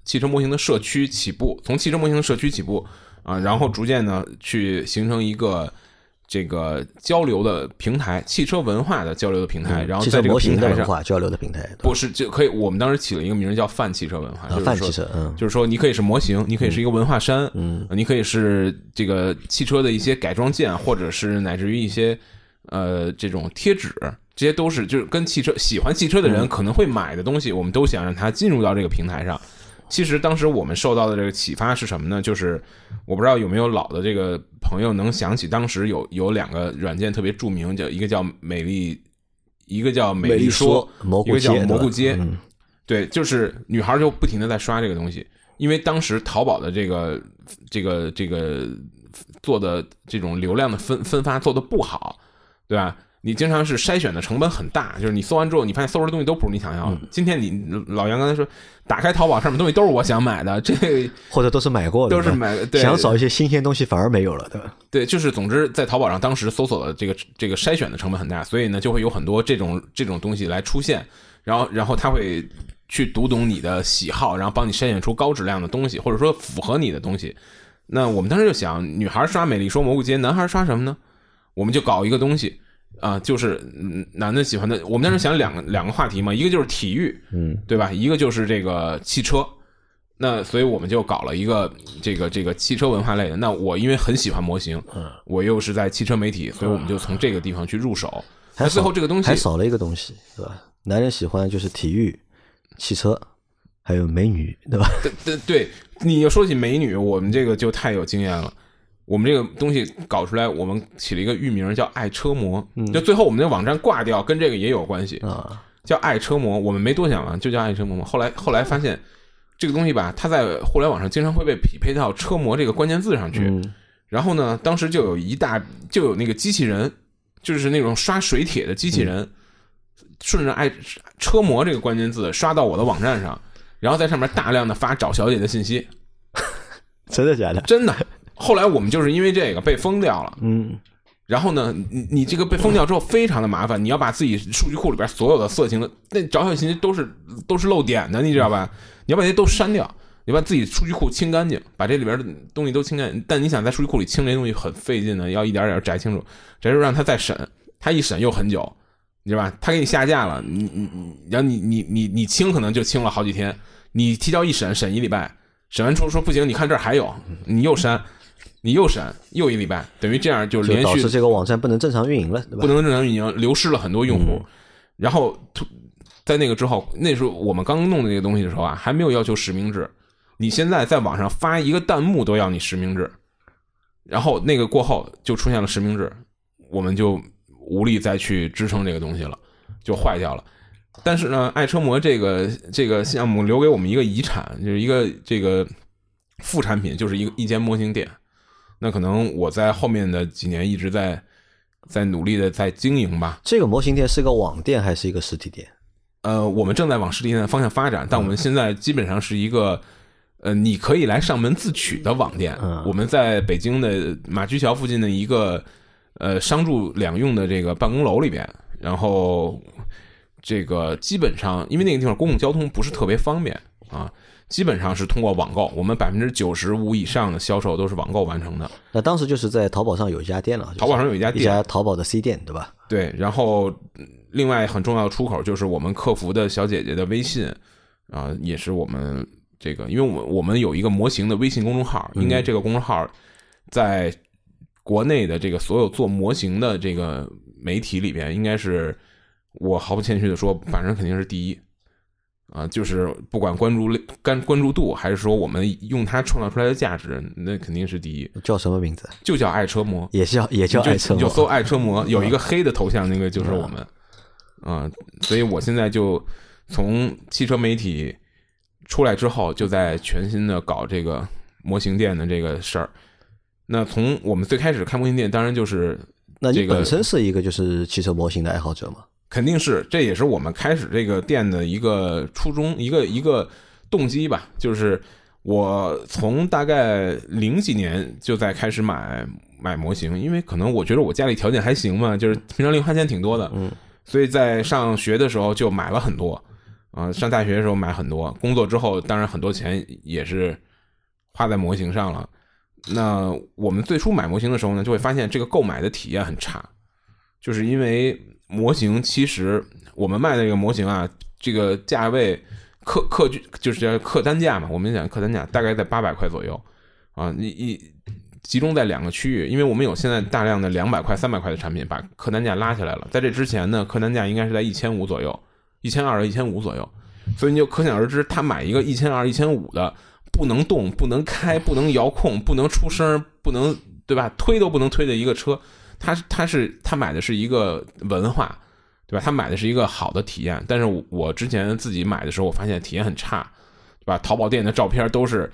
汽车模型的社区起步，从汽车模型的社区起步啊、然后逐渐呢去形成一个。这个交流的平台，汽车文化的交流的平台，然后在这个平台上，文化交流的平台，不是就可以，我们当时起了一个名儿叫“泛汽车文化”，就是说泛汽车，嗯，就是说你可以是模型，你可以是一个文化衫，嗯，你可以是这个汽车的一些改装件，或者是乃至于一些呃这种贴纸，这些都是就是跟汽车喜欢汽车的人可能会买的东西，我们都想让它进入到这个平台上。其实当时我们受到的这个启发是什么呢？就是我不知道有没有老的这个朋友能想起，当时有有两个软件特别著名，叫一个叫美丽，一个叫美美丽说一个叫蘑菇街。嗯对，就是女孩就不停的在刷这个东西，因为当时淘宝的这个这个这个做的这种流量的分分发做的不好，对吧？你经常是筛选的成本很大，就是你搜完之后，你发现搜出的东西都不是你想要的。今天你老杨刚才说，打开淘宝上面东西都是我想买的，这或者都是买过的，都是买。对想找一些新鲜东西反而没有了，对吧？对，就是总之在淘宝上当时搜索的这个这个筛选的成本很大，所以呢就会有很多这种这种东西来出现，然后然后他会去读懂你的喜好，然后帮你筛选出高质量的东西，或者说符合你的东西。那我们当时就想，女孩刷美丽说蘑菇街，男孩刷什么呢？我们就搞一个东西。啊，就是嗯男的喜欢的。我们当时想两个两个话题嘛，一个就是体育，嗯，对吧？一个就是这个汽车。那所以我们就搞了一个这个这个汽车文化类的。那我因为很喜欢模型，嗯，我又是在汽车媒体，所以我们就从这个地方去入手。还那最后这个东西还少了一个东西，对吧？男人喜欢就是体育、汽车，还有美女，对吧？对对对，你要说起美女，我们这个就太有经验了。我们这个东西搞出来，我们起了一个域名叫“爱车模”，就最后我们的网站挂掉，跟这个也有关系啊，叫“爱车模”。我们没多想啊，就叫“爱车模”嘛。后来后来发现这个东西吧，它在互联网上经常会被匹配到“车模”这个关键字上去。嗯然后呢，当时就有一大就有那个机器人，就是那种刷水帖的机器人，顺着“爱车模”这个关键字刷到我的网站上，然后在上面大量的发找小姐的信息，真的假的？真的。后来我们就是因为这个被封掉了，嗯，然后呢，你你这个被封掉之后非常的麻烦，你要把自己数据库里边所有的色情的那找小信息都是都是漏点的，你知道吧？你要把那些都删掉，你把自己数据库清干净，把这里边的东西都清干净。但你想在数据库里清这些东西很费劲的，要一点点摘清楚，摘出让他再审，他一审又很久，你知道吧？他给你下架了，你你你，然后你你你你清可能就清了好几天，你提交一审审一礼拜，审完之后说不行，你看这儿还有，你又删。你又删又一礼拜，等于这样就连续导致这个网站不能正常运营了，对吧？不能正常运营，流失了很多用户。然后在那个之后，那时候我们刚弄的那个东西的时候啊，还没有要求实名制。你现在在网上发一个弹幕都要你实名制，然后那个过后就出现了实名制，我们就无力再去支撑这个东西了，就坏掉了。但是呢，爱车模这个这个项目留给我们一个遗产，就是一个这个副产品，就是一个一间模型店。那可能我在后面的几年一直在在努力的在经营吧。这个模型店是个网店还是一个实体店？呃，我们正在往实体店的方向发展，但我们现在基本上是一个呃，你可以来上门自取的网店。嗯我们在北京的马驹桥附近的一个呃商住两用的这个办公楼里边，然后这个基本上因为那个地方公共交通不是特别方便啊。基本上是通过网购，我们百分之九十五以上的销售都是网购完成的。那当时就是在淘宝上有一家店了，就是淘宝上有一家店一家淘宝的 C 店，对吧？对，然后嗯另外很重要的出口就是我们客服的小姐姐的微信啊、也是我们这个，因为我们我们有一个模型的微信公众号，应该这个公众号在国内的这个所有做模型的这个媒体里边，应该是我毫不谦虚的说，反正肯定是第一。啊，就是不管关注率、关关注度，还是说我们用它创造出来的价值，那肯定是第一。叫什么名字？就叫爱车模，也叫也叫爱车模你就搜爱车模，有一个黑的头像，那个就是我们。啊、所以我现在就从汽车媒体出来之后，就在全新的搞这个模型店的这个事儿。那从我们最开始开模型店，当然就是那你这个本身是一个就是汽车模型的爱好者吗？肯定是，这也是我们开始这个店的一个初衷，一个一个动机吧。就是我从大概零几年就在开始买买模型，因为可能我觉得我家里条件还行嘛，就是平常零花钱挺多的，嗯，所以在上学的时候就买了很多，啊、上大学的时候买很多，工作之后当然很多钱也是花在模型上了。那我们最初买模型的时候呢，就会发现这个购买的体验很差，就是因为模型其实我们卖的这个模型啊，这个价位客客就是客单价嘛，我们讲客单价大概在八百块左右啊，你一集中在两个区域，因为我们有现在大量的两百块、三百块的产品，把客单价拉起来了。在这之前呢，客单价应该是在一千五左右，一千二、一千五左右，所以你就可想而知，他买一个一千二、一千五的，不能动、不能开、不能遥控、不能出声、不能对吧？推都不能推的一个车，他他是他买的是一个文化，对吧？他买的是一个好的体验，但是我之前自己买的时候，我发现体验很差，对吧？淘宝店的照片都是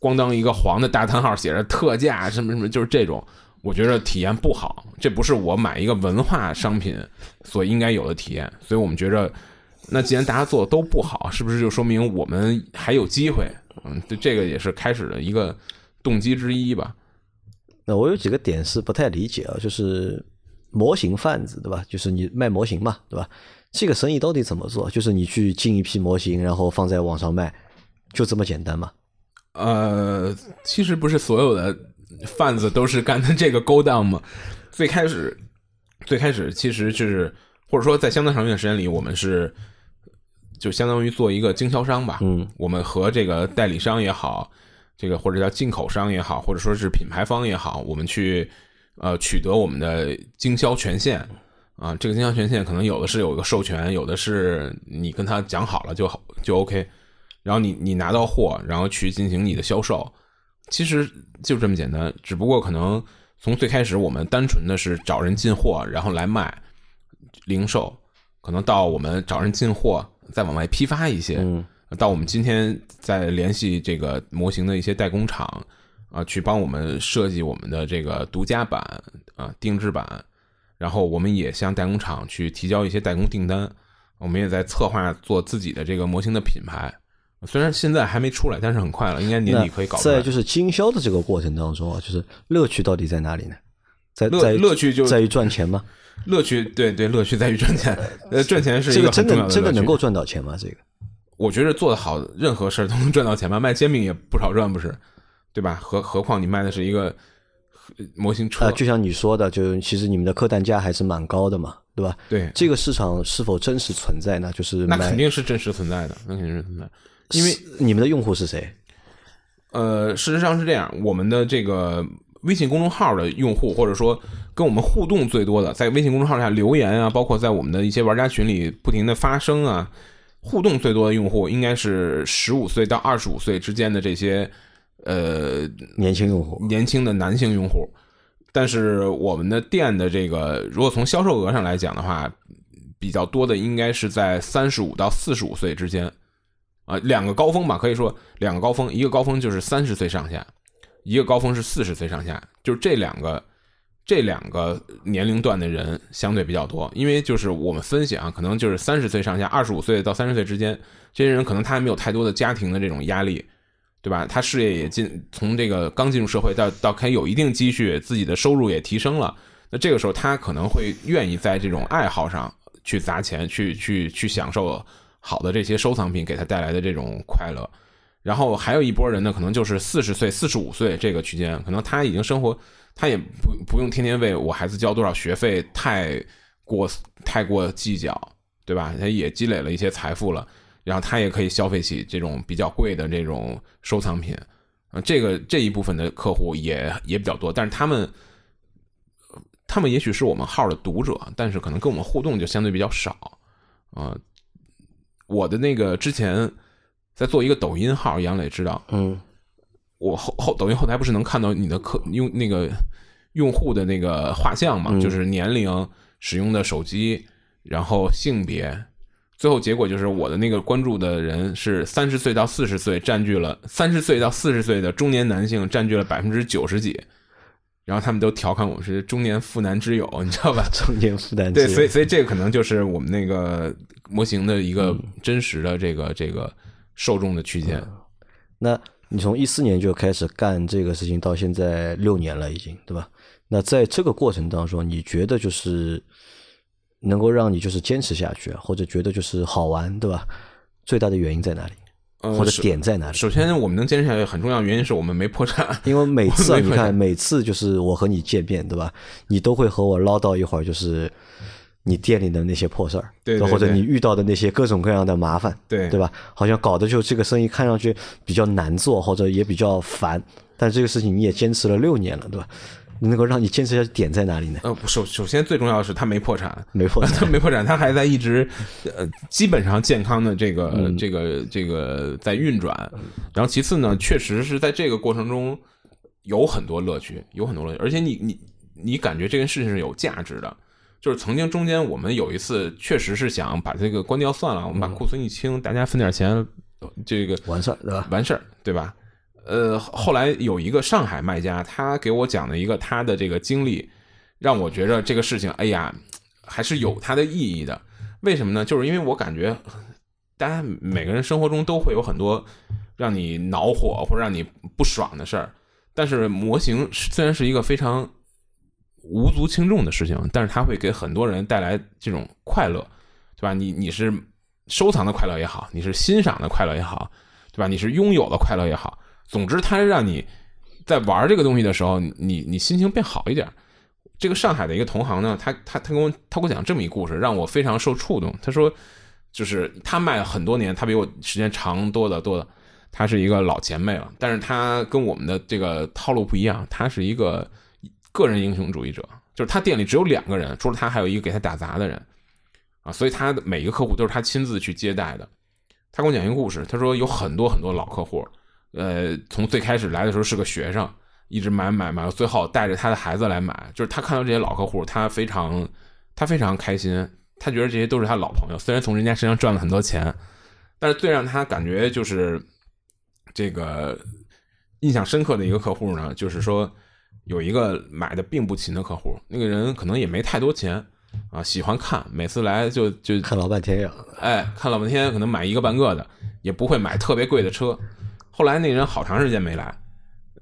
咣当一个黄的大叹号，写着特价什么什么，就是这种。我觉得体验不好，这不是我买一个文化商品所应该有的体验，所以我们觉着，那既然大家做的都不好，是不是就说明我们还有机会？嗯，这这个也是开始的一个动机之一吧。那我有几个点是不太理解啊，就是模型贩子对吧？就是你卖模型嘛，对吧？这个生意到底怎么做？就是你去进一批模型，然后放在网上卖，就这么简单吗？呃，其实不是所有的。贩子都是干的这个勾当嘛？最开始，最开始其实就是或者说在相当长一段时间里，我们是就相当于做一个经销商吧。嗯，我们和这个代理商也好，这个或者叫进口商也好，或者说是品牌方也好，我们去呃取得我们的经销权限啊。这个经销权限可能有的是有个授权，有的是你跟他讲好了就好就 OK，然后你你拿到货，然后去进行你的销售。其实就这么简单，只不过可能从最开始我们单纯的是找人进货，然后来卖零售，可能到我们找人进货，再往外批发一些，到我们今天在联系这个模型的一些代工厂啊，去帮我们设计我们的这个独家版啊、定制版，然后我们也向代工厂去提交一些代工订单，我们也在策划做自己的这个模型的品牌。虽然现在还没出来，但是很快了，应该年底可以搞出来。在就是经销的这个过程当中啊，就是乐趣到底在哪里呢？在在乐趣就在于赚钱吗？乐趣对对，乐趣在于赚钱。呃，赚钱是一个真的真的能够赚到钱吗？这个，我觉得做的好，任何事儿都能赚到钱吧。卖煎饼也不少赚，不是？对吧？何何况你卖的是一个模型车，就像你说的，就其实你们的客单价还是蛮高的嘛，对吧？对，这个市场是否真实存在呢？就是那肯定是真实存在的，那肯定是存在。因为你们的用户是谁？呃，事实上是这样，我们的这个微信公众号的用户，或者说跟我们互动最多的，在微信公众号下留言啊，包括在我们的一些玩家群里不停的发声啊，互动最多的用户应该是十五岁到二十五岁之间的这些呃年轻用户，年轻的男性用户。但是我们的店的这个，如果从销售额上来讲的话，比较多的应该是在三十五到四十五岁之间。啊，两个高峰吧，可以说两个高峰，一个高峰就是三十岁上下，一个高峰是四十岁上下，就是这两个这两个年龄段的人相对比较多。因为就是我们分析啊，可能就是三十岁上下，二十五岁到三十岁之间，这些人可能他还没有太多的家庭的这种压力，对吧？他事业也进，从这个刚进入社会到到开有一定积蓄，自己的收入也提升了，那这个时候他可能会愿意在这种爱好上去砸钱，去去去享受。好的这些收藏品给他带来的这种快乐，然后还有一波人呢，可能就是四十岁、四十五岁这个区间，可能他已经生活，他也不不用天天为我孩子交多少学费太过太过计较，对吧？他也积累了一些财富了，然后他也可以消费起这种比较贵的这种收藏品，啊，这个这一部分的客户也也比较多，但是他们他们也许是我们号的读者，但是可能跟我们互动就相对比较少，啊。我的那个之前在做一个抖音号，杨磊知道。嗯，我后后抖音后台不是能看到你的客用那个用户的那个画像嘛？就是年龄、使用的手机，然后性别，最后结果就是我的那个关注的人是三十岁到四十岁，占据了三十岁到四十岁的中年男性占据了百分之九十几。然后他们都调侃我是中年妇男之友，你知道吧？中年妇男之友。对，所以所以这个可能就是我们那个模型的一个真实的这个这个受众的区间。那你从一四年就开始干这个事情，到现在六年了，已经对吧？那在这个过程当中，你觉得就是能够让你就是坚持下去，或者觉得就是好玩，对吧？最大的原因在哪里？或者点在哪里？首先，我们能坚持下去很重要原因是我们没破产。因为每次你看，每次就是我和你见面，对吧？你都会和我唠叨一会儿，就是你店里的那些破事儿，对，或者你遇到的那些各种各样的麻烦，对，对吧？好像搞得就这个生意看上去比较难做，或者也比较烦。但这个事情你也坚持了六年了，对吧？能够让你坚持下去点在哪里呢？呃，首首先最重要的是他没破产，没破产，他没破产，他还在一直呃基本上健康的这个这个这个在运转。然后其次呢，确实是在这个过程中有很多乐趣，有很多乐趣，而且你你你感觉这件事情是有价值的。就是曾经中间我们有一次确实是想把这个关掉算了，我们把库存一清，大家分点钱，这个完事儿对吧？完事儿对吧？呃，后来有一个上海卖家，他给我讲了一个他的这个经历，让我觉着这个事情，哎呀，还是有它的意义的。为什么呢？就是因为我感觉，大家每个人生活中都会有很多让你恼火或者让你不爽的事儿，但是模型虽然是一个非常无足轻重的事情，但是它会给很多人带来这种快乐，对吧？你你是收藏的快乐也好，你是欣赏的快乐也好，对吧？你是拥有的快乐也好，总之它让你在玩这个东西的时候，你你心情变好一点。这个上海的一个同行呢，他他他跟我他给我讲这么一故事，让我非常受触动。他说，就是他卖了很多年，他比我时间长多的多的，他是一个老前辈了，但是他跟我们的这个套路不一样，他是一个个人英雄主义者，就是他店里只有两个人，除了他还有一个给他打杂的人啊，所以他的每一个客户都是他亲自去接待的。他跟我讲一个故事，他说有很多很多老客户，呃，从最开始来的时候是个学生。一直买买买到，最后带着他的孩子来买，就是他看到这些老客户，他非常他非常开心，他觉得这些都是他老朋友。虽然从人家身上赚了很多钱，但是最让他感觉就是这个印象深刻的一个客户呢，就是说有一个买的并不勤的客户，那个人可能也没太多钱啊，喜欢看，每次来就就看老半天呀，哎，看老半天，可能买一个半个的，也不会买特别贵的车。后来那人好长时间没来。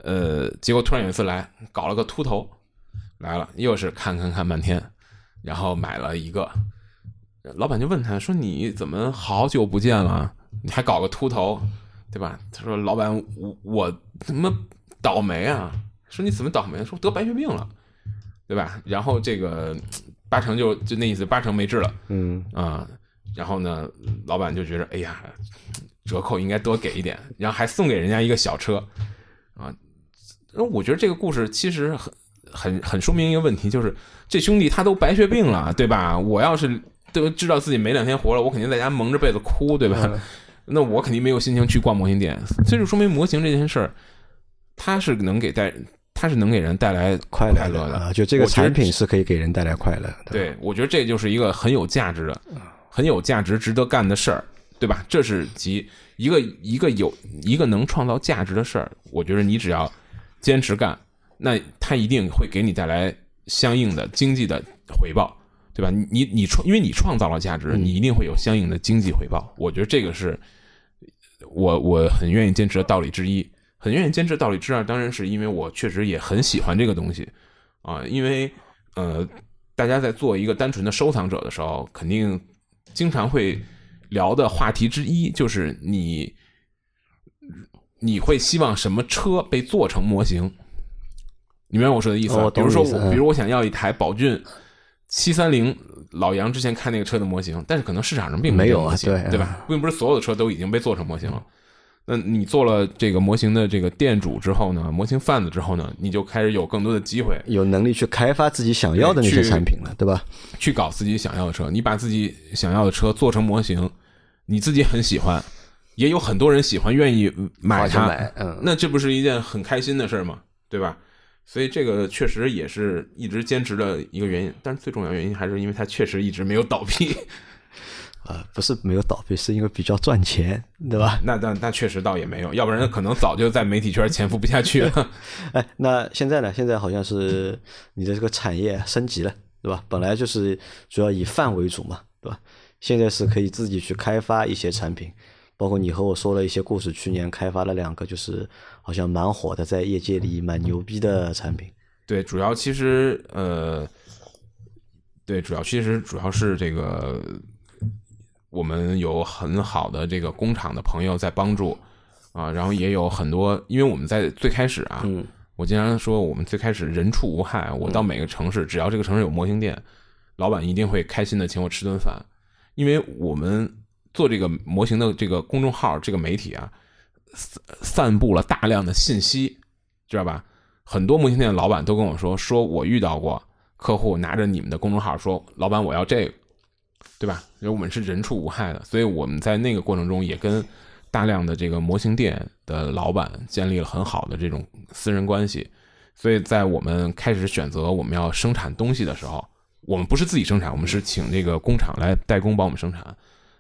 呃，结果突然有一次来，搞了个秃头，来了，又是看看看半天，然后买了一个。老板就问他说：“你怎么好久不见了？你还搞个秃头，对吧？”他说：“老板，我我怎么倒霉啊？”说：“你怎么倒霉？”说：“得白血病了，对吧？”然后这个八成就就那意思，八成没治了。嗯啊，然后呢，老板就觉得，哎呀，折扣应该多给一点，然后还送给人家一个小车啊。那我觉得这个故事其实很很很说明一个问题，就是这兄弟他都白血病了，对吧？我要是都知道自己没两天活了，我肯定在家蒙着被子哭，对吧？那我肯定没有心情去逛模型店。这就说明模型这件事儿，它是能给带，它是能给人带来快乐的啊。就这个产品是可以给人带来快乐。对，我觉得这就是一个很有价值的、很有价值、值得干的事儿，对吧？这是集一个一个有一个能创造价值的事儿。我觉得你只要。坚持干，那它一定会给你带来相应的经济的回报，对吧？你你你创，因为你创造了价值，你一定会有相应的经济回报。我觉得这个是我我很愿意坚持的道理之一，很愿意坚持的道理之二，当然是因为我确实也很喜欢这个东西啊。因为呃，大家在做一个单纯的收藏者的时候，肯定经常会聊的话题之一就是你。你会希望什么车被做成模型？你明白我说的意思吗？比如说，我比如我想要一台宝骏七三零，老杨之前开那个车的模型，但是可能市场上并没有啊，对对吧？并不是所有的车都已经被做成模型了。那你做了这个模型的这个店主之后呢，模型贩子之后呢，你就开始有更多的机会，有能力去开发自己想要的那些产品了，对吧？去搞自己想要的车，你把自己想要的车做成模型，你自己很喜欢。也有很多人喜欢，愿意买它，嗯，那这不是一件很开心的事儿吗？对吧？所以这个确实也是一直坚持的一个原因，但是最重要原因还是因为它确实一直没有倒闭。啊，不是没有倒闭，是因为比较赚钱，对吧？那那那确实倒也没有，要不然可能早就在媒体圈潜伏不下去了。哎，那现在呢？现在好像是你的这个产业升级了，对吧？本来就是主要以饭为主嘛，对吧？现在是可以自己去开发一些产品。包括你和我说了一些故事，去年开发了两个，就是好像蛮火的，在业界里蛮牛逼的产品。对，主要其实呃，对，主要其实主要是这个，我们有很好的这个工厂的朋友在帮助啊，然后也有很多，因为我们在最开始啊，我经常说我们最开始人畜无害，我到每个城市，只要这个城市有模型店，老板一定会开心的请我吃顿饭，因为我们。做这个模型的这个公众号，这个媒体啊，散散布了大量的信息，知道吧？很多模型店的老板都跟我说，说我遇到过客户拿着你们的公众号说，老板我要这个，对吧？因为我们是人畜无害的，所以我们在那个过程中也跟大量的这个模型店的老板建立了很好的这种私人关系。所以在我们开始选择我们要生产东西的时候，我们不是自己生产，我们是请这个工厂来代工帮我们生产。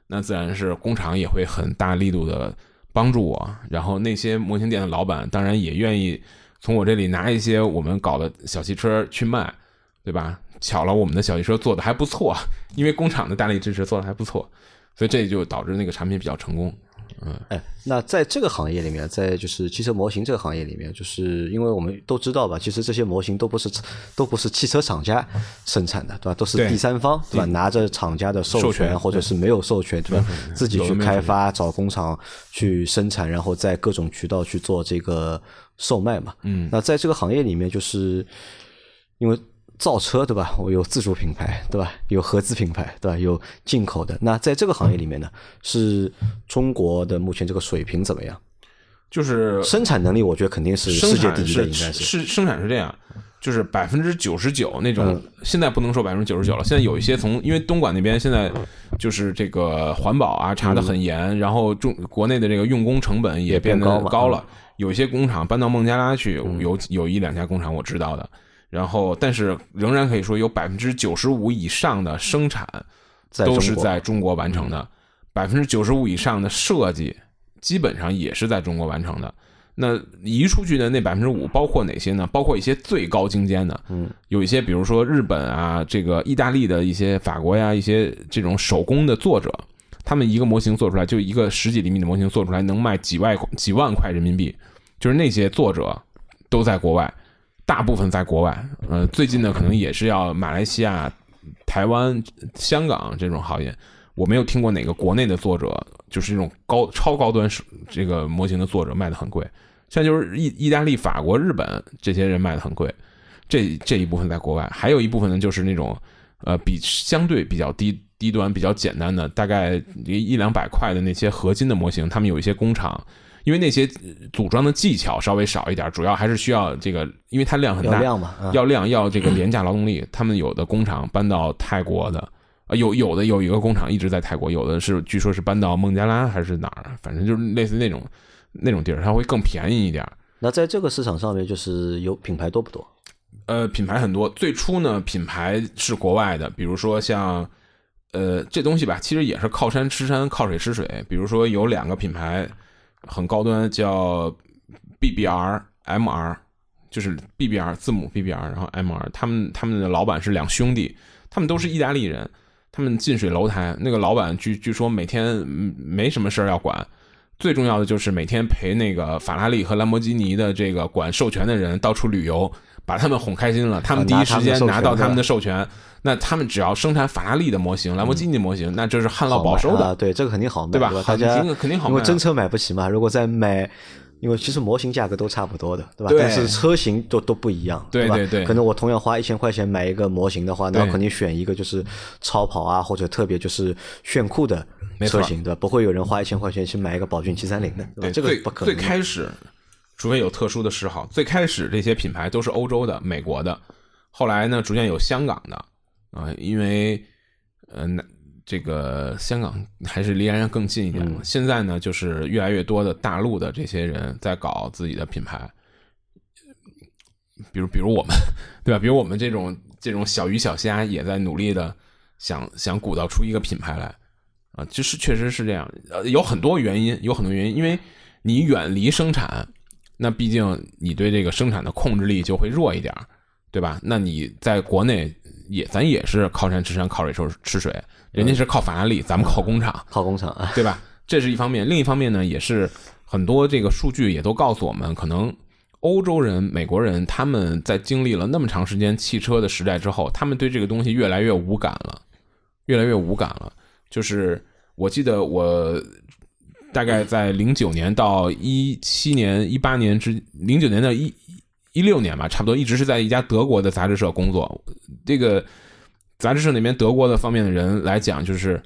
那自然是工厂也会很大力度的帮助我，然后那些模型店的老板当然也愿意从我这里拿一些我们搞的小汽车去卖，对吧？巧了，我们的小汽车做的还不错，因为工厂的大力支持做的还不错，所以这就导致那个产品比较成功。嗯，哎，那在这个行业里面，在就是汽车模型这个行业里面，就是因为我们都知道吧，其实这些模型都不是都不是汽车厂家生产的，对吧？都是第三方，对吧？拿着厂家的授权或者是没有授权，对吧？自己去开发，找工厂去生产，然后在各种渠道去做这个售卖嘛。嗯，那在这个行业里面，就是因为。造车对吧？我有自主品牌对吧？有合资品牌对吧？有进口的。那在这个行业里面呢，是中国的目前这个水平怎么样？就是生产能力，我觉得肯定是世界第一的，应该是是生产是这样，就是百分之九十九那种。现在不能说百分之九十九了，现在有一些从因为东莞那边现在就是这个环保啊查的很严，然后中国内的这个用工成本也变得高了，有一些工厂搬到孟加拉去，有有一两家工厂我知道的。然后，但是仍然可以说有百分之九十五以上的生产都是在中国完成的，百分之九十五以上的设计基本上也是在中国完成的。那移出去的那百分之五包括哪些呢？包括一些最高精尖的，嗯，有一些比如说日本啊，这个意大利的一些法国呀，一些这种手工的作者，他们一个模型做出来就一个十几厘米的模型做出来能卖几万几万块人民币，就是那些作者都在国外。大部分在国外，呃，最近呢可能也是要马来西亚、台湾、香港这种行业。我没有听过哪个国内的作者，就是这种高超高端这个模型的作者卖的很贵。现在就是意意大利、法国、日本这些人卖的很贵，这这一部分在国外，还有一部分呢就是那种呃比相对比较低低端、比较简单的，大概一两百块的那些合金的模型，他们有一些工厂。因为那些组装的技巧稍微少一点，主要还是需要这个，因为它量很大，要量嘛，要量要这个廉价劳动力。他们有的工厂搬到泰国的，啊，有有的有一个工厂一直在泰国，有的是据说是搬到孟加拉还是哪儿，反正就是类似那种那种地儿，它会更便宜一点。那在这个市场上面，就是有品牌多不多？呃，品牌很多。最初呢，品牌是国外的，比如说像呃这东西吧，其实也是靠山吃山，靠水吃水。比如说有两个品牌。很高端，叫 BBR MR，就是 BBR 字母 BBR，然后 MR，他们他们的老板是两兄弟，他们都是意大利人，他们近水楼台。那个老板据据说每天没什么事儿要管，最重要的就是每天陪那个法拉利和兰博基尼的这个管授权的人到处旅游，把他们哄开心了，他们第一时间拿到他们的授权。那他们只要生产法拉利的模型、兰博基尼模型，那就是旱涝保收的。对，这个肯定好卖，对吧？大家肯定好卖，因为真车买不起嘛。如果再买，因为其实模型价格都差不多的，对吧？对。但是车型都都不一样，对对对。可能我同样花一千块钱买一个模型的话，那肯定选一个就是超跑啊，或者特别就是炫酷的车型，对吧？不会有人花一千块钱去买一个宝骏七三零的，对吧？这个不可能。最开始，除非有特殊的嗜好，最开始这些品牌都是欧洲的、美国的，后来呢，逐渐有香港的。啊，因为，呃，那这个香港还是离安阳更近一点。现在呢，就是越来越多的大陆的这些人在搞自己的品牌，比如，比如我们，对吧？比如我们这种这种小鱼小虾，也在努力的想想鼓捣出一个品牌来。啊，就是确实是这样。呃，有很多原因，有很多原因，因为你远离生产，那毕竟你对这个生产的控制力就会弱一点，对吧？那你在国内。也，咱也是靠山吃山，靠水吃吃水。人家是靠法拉利，咱们靠工厂，靠工厂，对吧？这是一方面。另一方面呢，也是很多这个数据也都告诉我们，可能欧洲人、美国人他们在经历了那么长时间汽车的时代之后，他们对这个东西越来越无感了，越来越无感了。就是我记得我大概在零九年到一七年、一八年之零九年到一。一六年吧，差不多一直是在一家德国的杂志社工作。这个杂志社那边德国的方面的人来讲，就是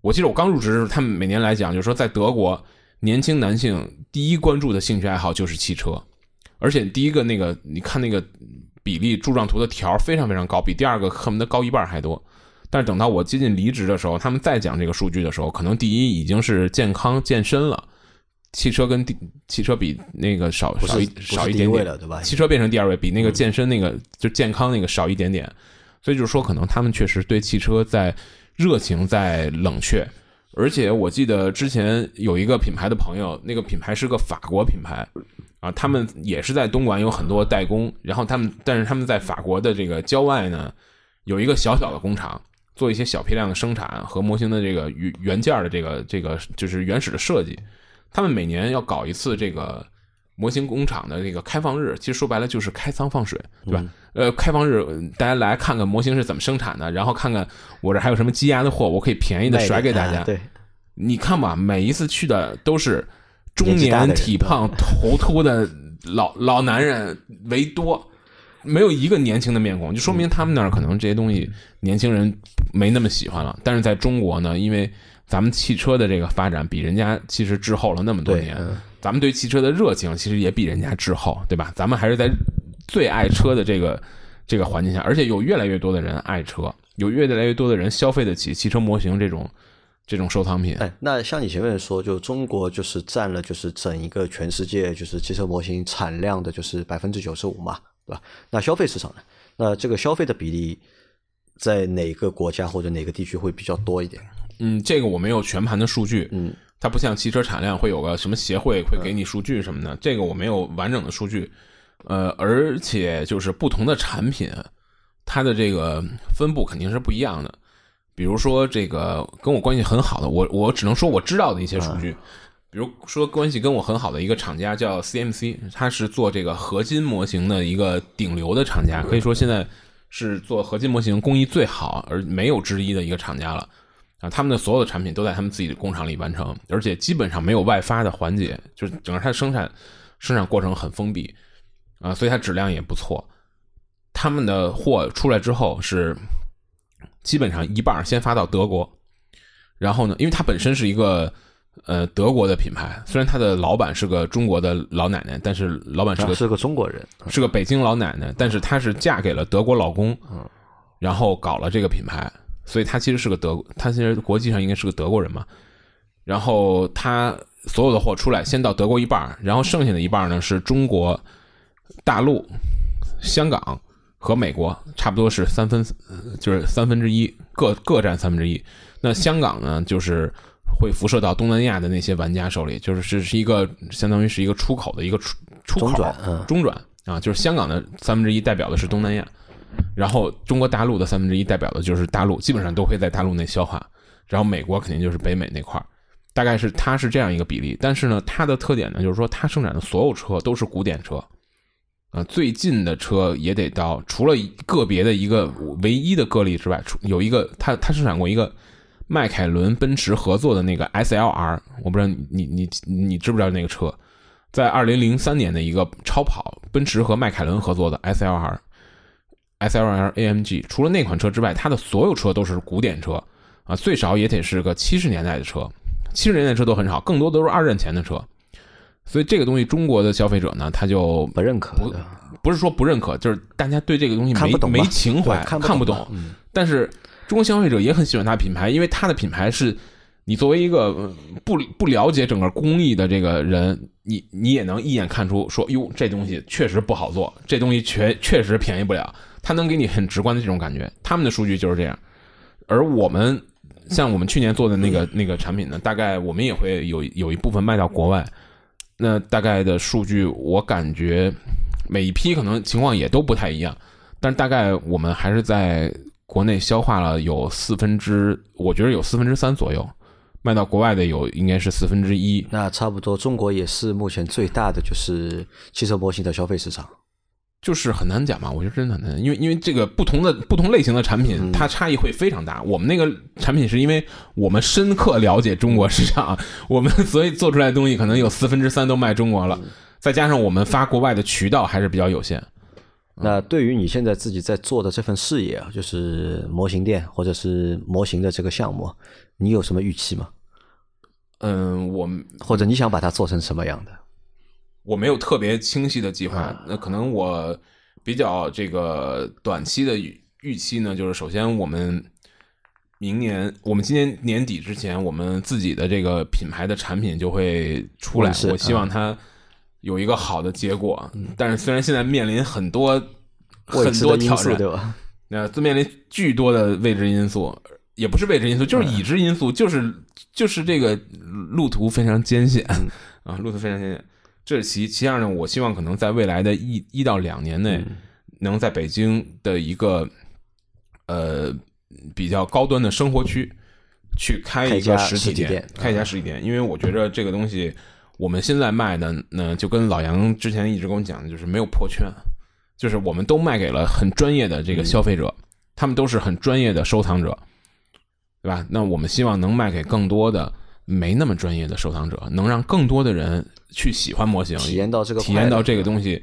我记得我刚入职的时候，他们每年来讲，就是说在德国，年轻男性第一关注的兴趣爱好就是汽车，而且第一个那个你看那个比例柱状图的条非常非常高，比第二个恨不得高一半还多。但是等到我接近离职的时候，他们再讲这个数据的时候，可能第一已经是健康健身了。汽车跟汽车比那个少少一少一点点，对吧？汽车变成第二位，比那个健身那个就健康那个少一点点，所以就是说，可能他们确实对汽车在热情在冷却，而且我记得之前有一个品牌的朋友，那个品牌是个法国品牌啊，他们也是在东莞有很多代工，然后他们但是他们在法国的这个郊外呢，有一个小小的工厂，做一些小批量的生产和模型的这个原原件的这个这个就是原始的设计。他们每年要搞一次这个模型工厂的这个开放日，其实说白了就是开仓放水，对吧？呃，开放日大家来看看模型是怎么生产的，然后看看我这还有什么积压的货，我可以便宜的甩给大家。对，你看吧，每一次去的都是中年体胖头秃的老老男人为多，没有一个年轻的面孔，就说明他们那儿可能这些东西年轻人没那么喜欢了。但是在中国呢，因为咱们汽车的这个发展比人家其实滞后了那么多年，咱们对汽车的热情其实也比人家滞后，对吧？咱们还是在最爱车的这个这个环境下，而且有越来越多的人爱车，有越来越多的人消费得起汽车模型这种这种收藏品。哎，那像你前面说，就中国就是占了就是整一个全世界就是汽车模型产量的就是百分之九十五嘛，对吧？那消费市场呢？那这个消费的比例在哪个国家或者哪个地区会比较多一点？嗯，这个我没有全盘的数据，嗯，它不像汽车产量会有个什么协会会给你数据什么的，这个我没有完整的数据，呃，而且就是不同的产品，它的这个分布肯定是不一样的。比如说这个跟我关系很好的，我我只能说我知道的一些数据，比如说关系跟我很好的一个厂家叫 CMC，它是做这个合金模型的一个顶流的厂家，可以说现在是做合金模型工艺最好而没有之一的一个厂家了。啊，他们的所有的产品都在他们自己的工厂里完成，而且基本上没有外发的环节，就是整个它的生产生产过程很封闭，啊，所以它质量也不错。他们的货出来之后是基本上一半先发到德国，然后呢，因为它本身是一个呃德国的品牌，虽然它的老板是个中国的老奶奶，但是老板是个是个中国人，是个北京老奶奶，但是她是嫁给了德国老公，嗯然后搞了这个品牌。所以她其实是个德，她其实国际上应该是个德国人嘛。然后她所有的货出来，先到德国一半，然后剩下的一半呢是中国大陆、香港和美国，差不多是三分，就是三分之一，各各占三分之一。那香港呢，就是会辐射到东南亚的那些玩家手里，就是是是一个相当于是一个出口的一个出出口中转啊，就是香港的三分之一代表的是东南亚。然后中国大陆的三分之一代表的就是大陆，基本上都会在大陆内消化。然后美国肯定就是北美那块儿，大概是它是这样一个比例。但是呢，它的特点呢，就是说它生产的所有车都是古典车，啊，最近的车也得到，除了个别的一个唯一的个例之外，有一个它它生产过一个迈凯伦奔驰合作的那个 SLR，我不知道你你你你知不知道那个车，在二零零三年的一个超跑，奔驰和迈凯伦合作的 SLR。SLR AMG 除了那款车之外，它的所有车都是古典车啊，最少也得是个七十年代的车，七十年代车都很少，更多都是二战前的车。所以这个东西，中国的消费者呢，他就不认可，不不是说不认可，就是大家对这个东西没没情怀，看不懂。但是中国消费者也很喜欢它品牌，因为它的品牌是你作为一个不不了解整个工艺的这个人，你你也能一眼看出，说哟，这东西确实不好做，这东西确确实便宜不了。它能给你很直观的这种感觉，他们的数据就是这样。而我们像我们去年做的那个那个产品呢，大概我们也会有有一部分卖到国外。那大概的数据，我感觉每一批可能情况也都不太一样，但是大概我们还是在国内消化了有四分之，我觉得有四分之三左右，卖到国外的有应该是四分之一。那差不多，中国也是目前最大的就是汽车模型的消费市场。就是很难讲嘛，我觉得真的很难，因为因为这个不同的不同类型的产品，它差异会非常大。我们那个产品是因为我们深刻了解中国市场，我们所以做出来的东西可能有四分之三都卖中国了，再加上我们发国外的渠道还是比较有限。那对于你现在自己在做的这份事业啊，就是模型店或者是模型的这个项目，你有什么预期吗？嗯，我或者你想把它做成什么样的？我没有特别清晰的计划，那可能我比较这个短期的预期呢，就是首先我们明年，我们今年年底之前，我们自己的这个品牌的产品就会出来，我希望它有一个好的结果。但是虽然现在面临很多很多挑战，对吧？那面临巨多的未知因素，也不是未知因素，就是已知因素，就是就是这个路途非常艰险 啊，路途非常艰险。这是其其二呢，我希望可能在未来的一一到两年内，能在北京的一个呃比较高端的生活区去开一个实体店，开一家实体店，因为我觉着这个东西我们现在卖的呢，就跟老杨之前一直跟我讲的，就是没有破圈，就是我们都卖给了很专业的这个消费者，他们都是很专业的收藏者，对吧？那我们希望能卖给更多的没那么专业的收藏者，能让更多的人去喜欢模型，体验到这个体验到这个东西，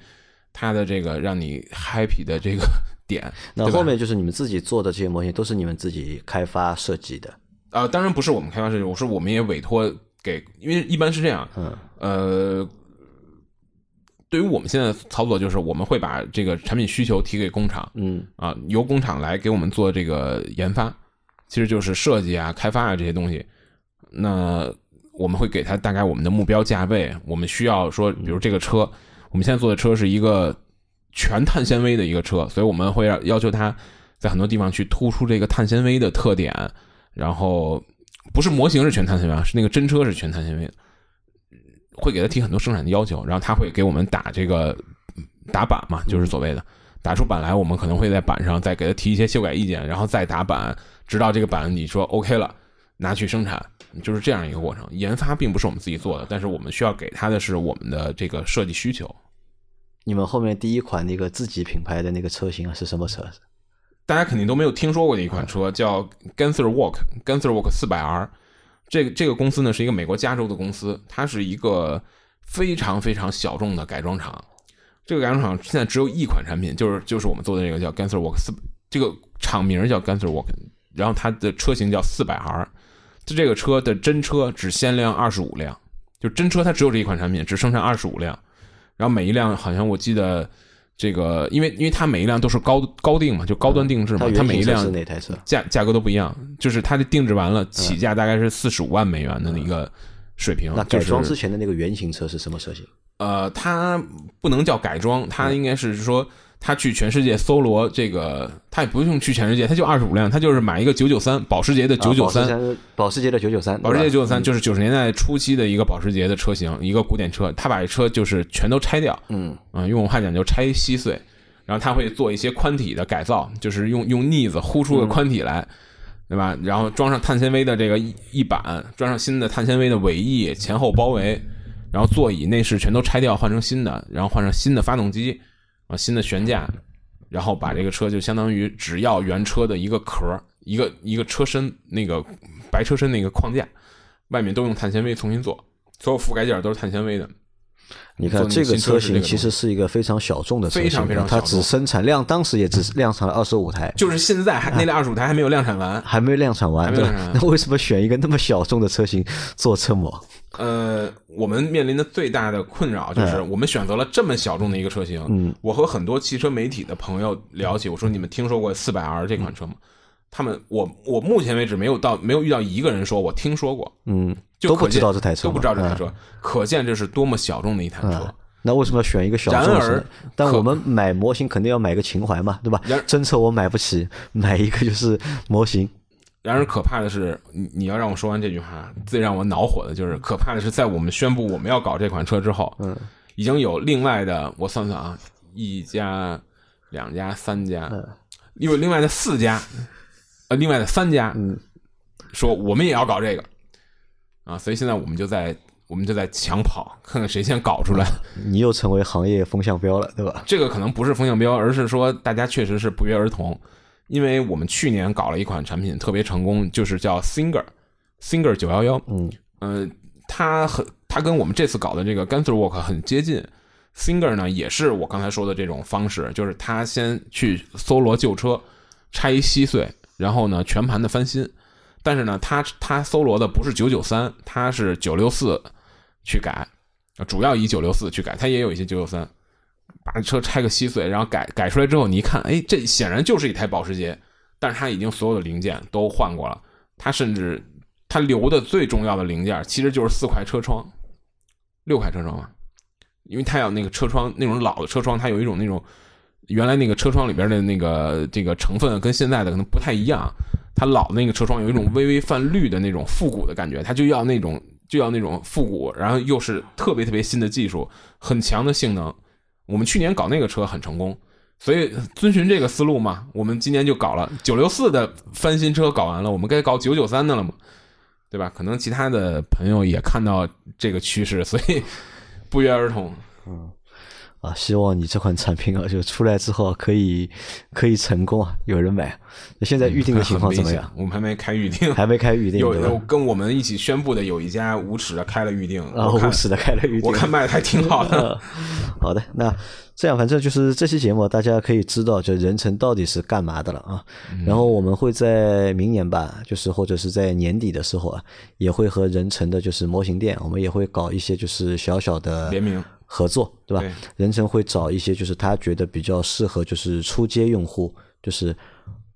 它的这个让你 happy 的这个 点。那后面就是你们自己做的这些模型，都是你们自己开发设计的。啊，当然不是我们开发设计，我说我们也委托给，因为一般是这样，嗯，呃，对于我们现在操作，就是我们会把这个产品需求提给工厂，嗯，啊，由工厂来给我们做这个研发，其实就是设计啊、开发啊这些东西。那我们会给他大概我们的目标价位，我们需要说，比如这个车，我们现在做的车是一个全碳纤维的一个车，所以我们会要要求它在很多地方去突出这个碳纤维的特点。然后不是模型是全碳纤维啊，是那个真车是全碳纤维的，会给他提很多生产的要求，然后他会给我们打这个打板嘛，就是所谓的打出板来，我们可能会在板上再给他提一些修改意见，然后再打板，直到这个板你说 OK 了，拿去生产，就是这样一个过程。研发并不是我们自己做的，但是我们需要给他的是我们的这个设计需求。你们后面第一款那个自己品牌的那个车型是什么车？大家肯定都没有听说过的一款车，叫 Ganther Walk，Ganther Walk 四百 R。这个这个公司呢是一个美国加州的公司，它是一个非常非常小众的改装厂。这个改装厂现在只有一款产品，就是就是我们做的这个叫 Ganther Walk 四，这个厂名叫 Ganther Walk，然后它的车型叫四百 R。就这个车的真车只限量二十五辆，就真车它只有这一款产品，只生产二十五辆，然后每一辆好像我记得。这个，因为因为它每一辆都是高高定嘛，就高端定制嘛，它每一辆是哪台车价价格都不一样，就是它的定制完了起价大概是四十五万美元的一个水平。那改装之前的那个原型车是什么车型？呃，它不能叫改装，它应该是说。他去全世界搜罗这个，他也不用去全世界，他就二十五辆，他就是买一个九九三保时捷的九九三，保时捷的九九三，保时捷九九三就是九十年代初期的一个保时捷的车型，一个古典车。他把这车就是全都拆掉，嗯啊，用我话讲就拆稀碎，然后他会做一些宽体的改造，就是用用腻子呼出个宽体来，对吧？然后装上碳纤维的这个翼板，装上新的碳纤维的尾翼，前后包围，然后座椅内饰全都拆掉，换成新的，然后换上新的发动机。啊，新的悬架，然后把这个车就相当于只要原车的一个壳，一个一个车身那个白车身那个框架，外面都用碳纤维重新做，所有覆盖件都是碳纤维的。你看这个车型其实是一个非常小众的车型，非常非常它只生产量当时也只量产了二十五台，就是现在还那辆二十五台还没有量产完，还没有量产完，对吧？那为什么选一个那么小众的车型做车模？呃，我们面临的最大的困扰就是我们选择了这么小众的一个车型。嗯，我和很多汽车媒体的朋友聊起，我说你们听说过四百 R 这款车吗？他们，我我目前为止没有到没有遇到一个人说我听说过。嗯，都不知道这台车，都不知道这台车，可见这是多么小众的一台车。那为什么要选一个小众的？但我们买模型肯定要买个情怀嘛，对吧？真车我买不起，买一个就是模型。然而可怕的是，你你要让我说完这句话，最让我恼火的就是可怕的是，在我们宣布我们要搞这款车之后，嗯，已经有另外的，我算算啊，一家、两家、三家，有另外的四家，呃，另外的三家，嗯，说我们也要搞这个，啊，所以现在我们就在我们就在抢跑，看看谁先搞出来。你又成为行业风向标了，对吧？这个可能不是风向标，而是说大家确实是不约而同。因为我们去年搞了一款产品特别成功，就是叫 Singer，Singer 九幺幺，嗯，呃，它很，它跟我们这次搞的这个 Ganther Walk 很接近。Singer 呢，也是我刚才说的这种方式，就是他先去搜罗旧车，拆稀碎，然后呢全盘的翻新。但是呢，他他搜罗的不是九九三，他是九六四去改，主要以九六四去改，他也有一些九九三。把车拆个稀碎，然后改改出来之后，你一看，哎，这显然就是一台保时捷，但是它已经所有的零件都换过了。它甚至它留的最重要的零件，其实就是四块车窗，六块车窗嘛，因为它有那个车窗那种老的车窗，它有一种那种原来那个车窗里边的那个这个成分跟现在的可能不太一样，它老的那个车窗有一种微微泛绿的那种复古的感觉，它就要那种就要那种复古，然后又是特别特别新的技术，很强的性能。我们去年搞那个车很成功，所以遵循这个思路嘛，我们今年就搞了九六四的翻新车搞完了，我们该搞九九三的了嘛，对吧？可能其他的朋友也看到这个趋势，所以不约而同。啊，希望你这款产品啊，就出来之后可以可以成功啊，有人买。那现在预定的情况怎么样？我 们还没开预定，还没开预定。有有跟我们一起宣布的有一家无耻的开了预定，啊，无耻的开了预定，我看卖的还挺好的。好的，那这样反正就是这期节目，大家可以知道，就人成到底是干嘛的了啊。然后我们会在明年吧，就是或者是在年底的时候啊，也会和人成的就是模型店，我们也会搞一些就是小小的联名。合作对吧？人成会找一些就是他觉得比较适合就是出街用户就是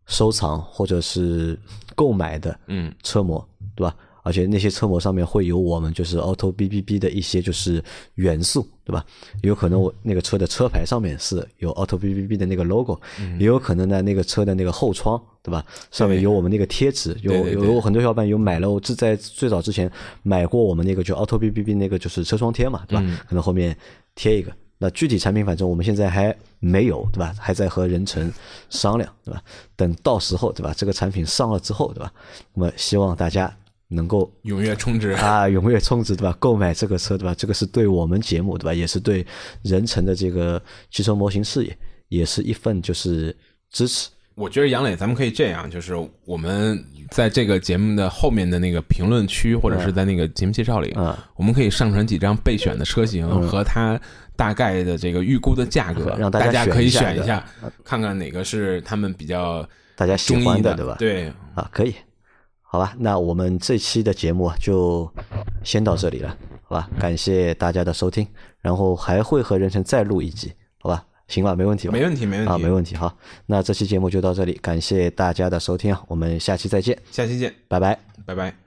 收藏或者是购买的嗯车模对吧？而且那些车模上面会有我们就是 Auto B B B 的一些就是元素对吧？有可能我那个车的车牌上面是有 Auto B B B 的那个 logo，也有可能呢那个车的那个后窗对吧？上面有我们那个贴纸，有有很多小伙伴有买了，我是在最早之前买过我们那个就 Auto B B B 那个就是车窗贴嘛对吧？可能后面贴一个。那具体产品反正我们现在还没有对吧？还在和任成商量对吧？等到时候对吧？这个产品上了之后对吧？我们希望大家。能够踊跃充值啊，踊跃充值对吧？购买这个车对吧？这个是对我们节目对吧？也是对人成的这个汽车模型事业，也是一份就是支持。我觉得杨磊，咱们可以这样，就是我们在这个节目的后面的那个评论区，或者是在那个节目介绍里，我们可以上传几张备选的车型和它大概的这个预估的价格，让大家可以选一下，看看哪个是他们比较大家喜欢的，对吧？对啊，可以。好吧，那我们这期的节目就先到这里了，好吧？感谢大家的收听，然后还会和任晨再录一集，好吧？行吧，没问题吧？没问题，没问题啊，没问题。好，那这期节目就到这里，感谢大家的收听啊，我们下期再见，下期见，拜拜，拜拜。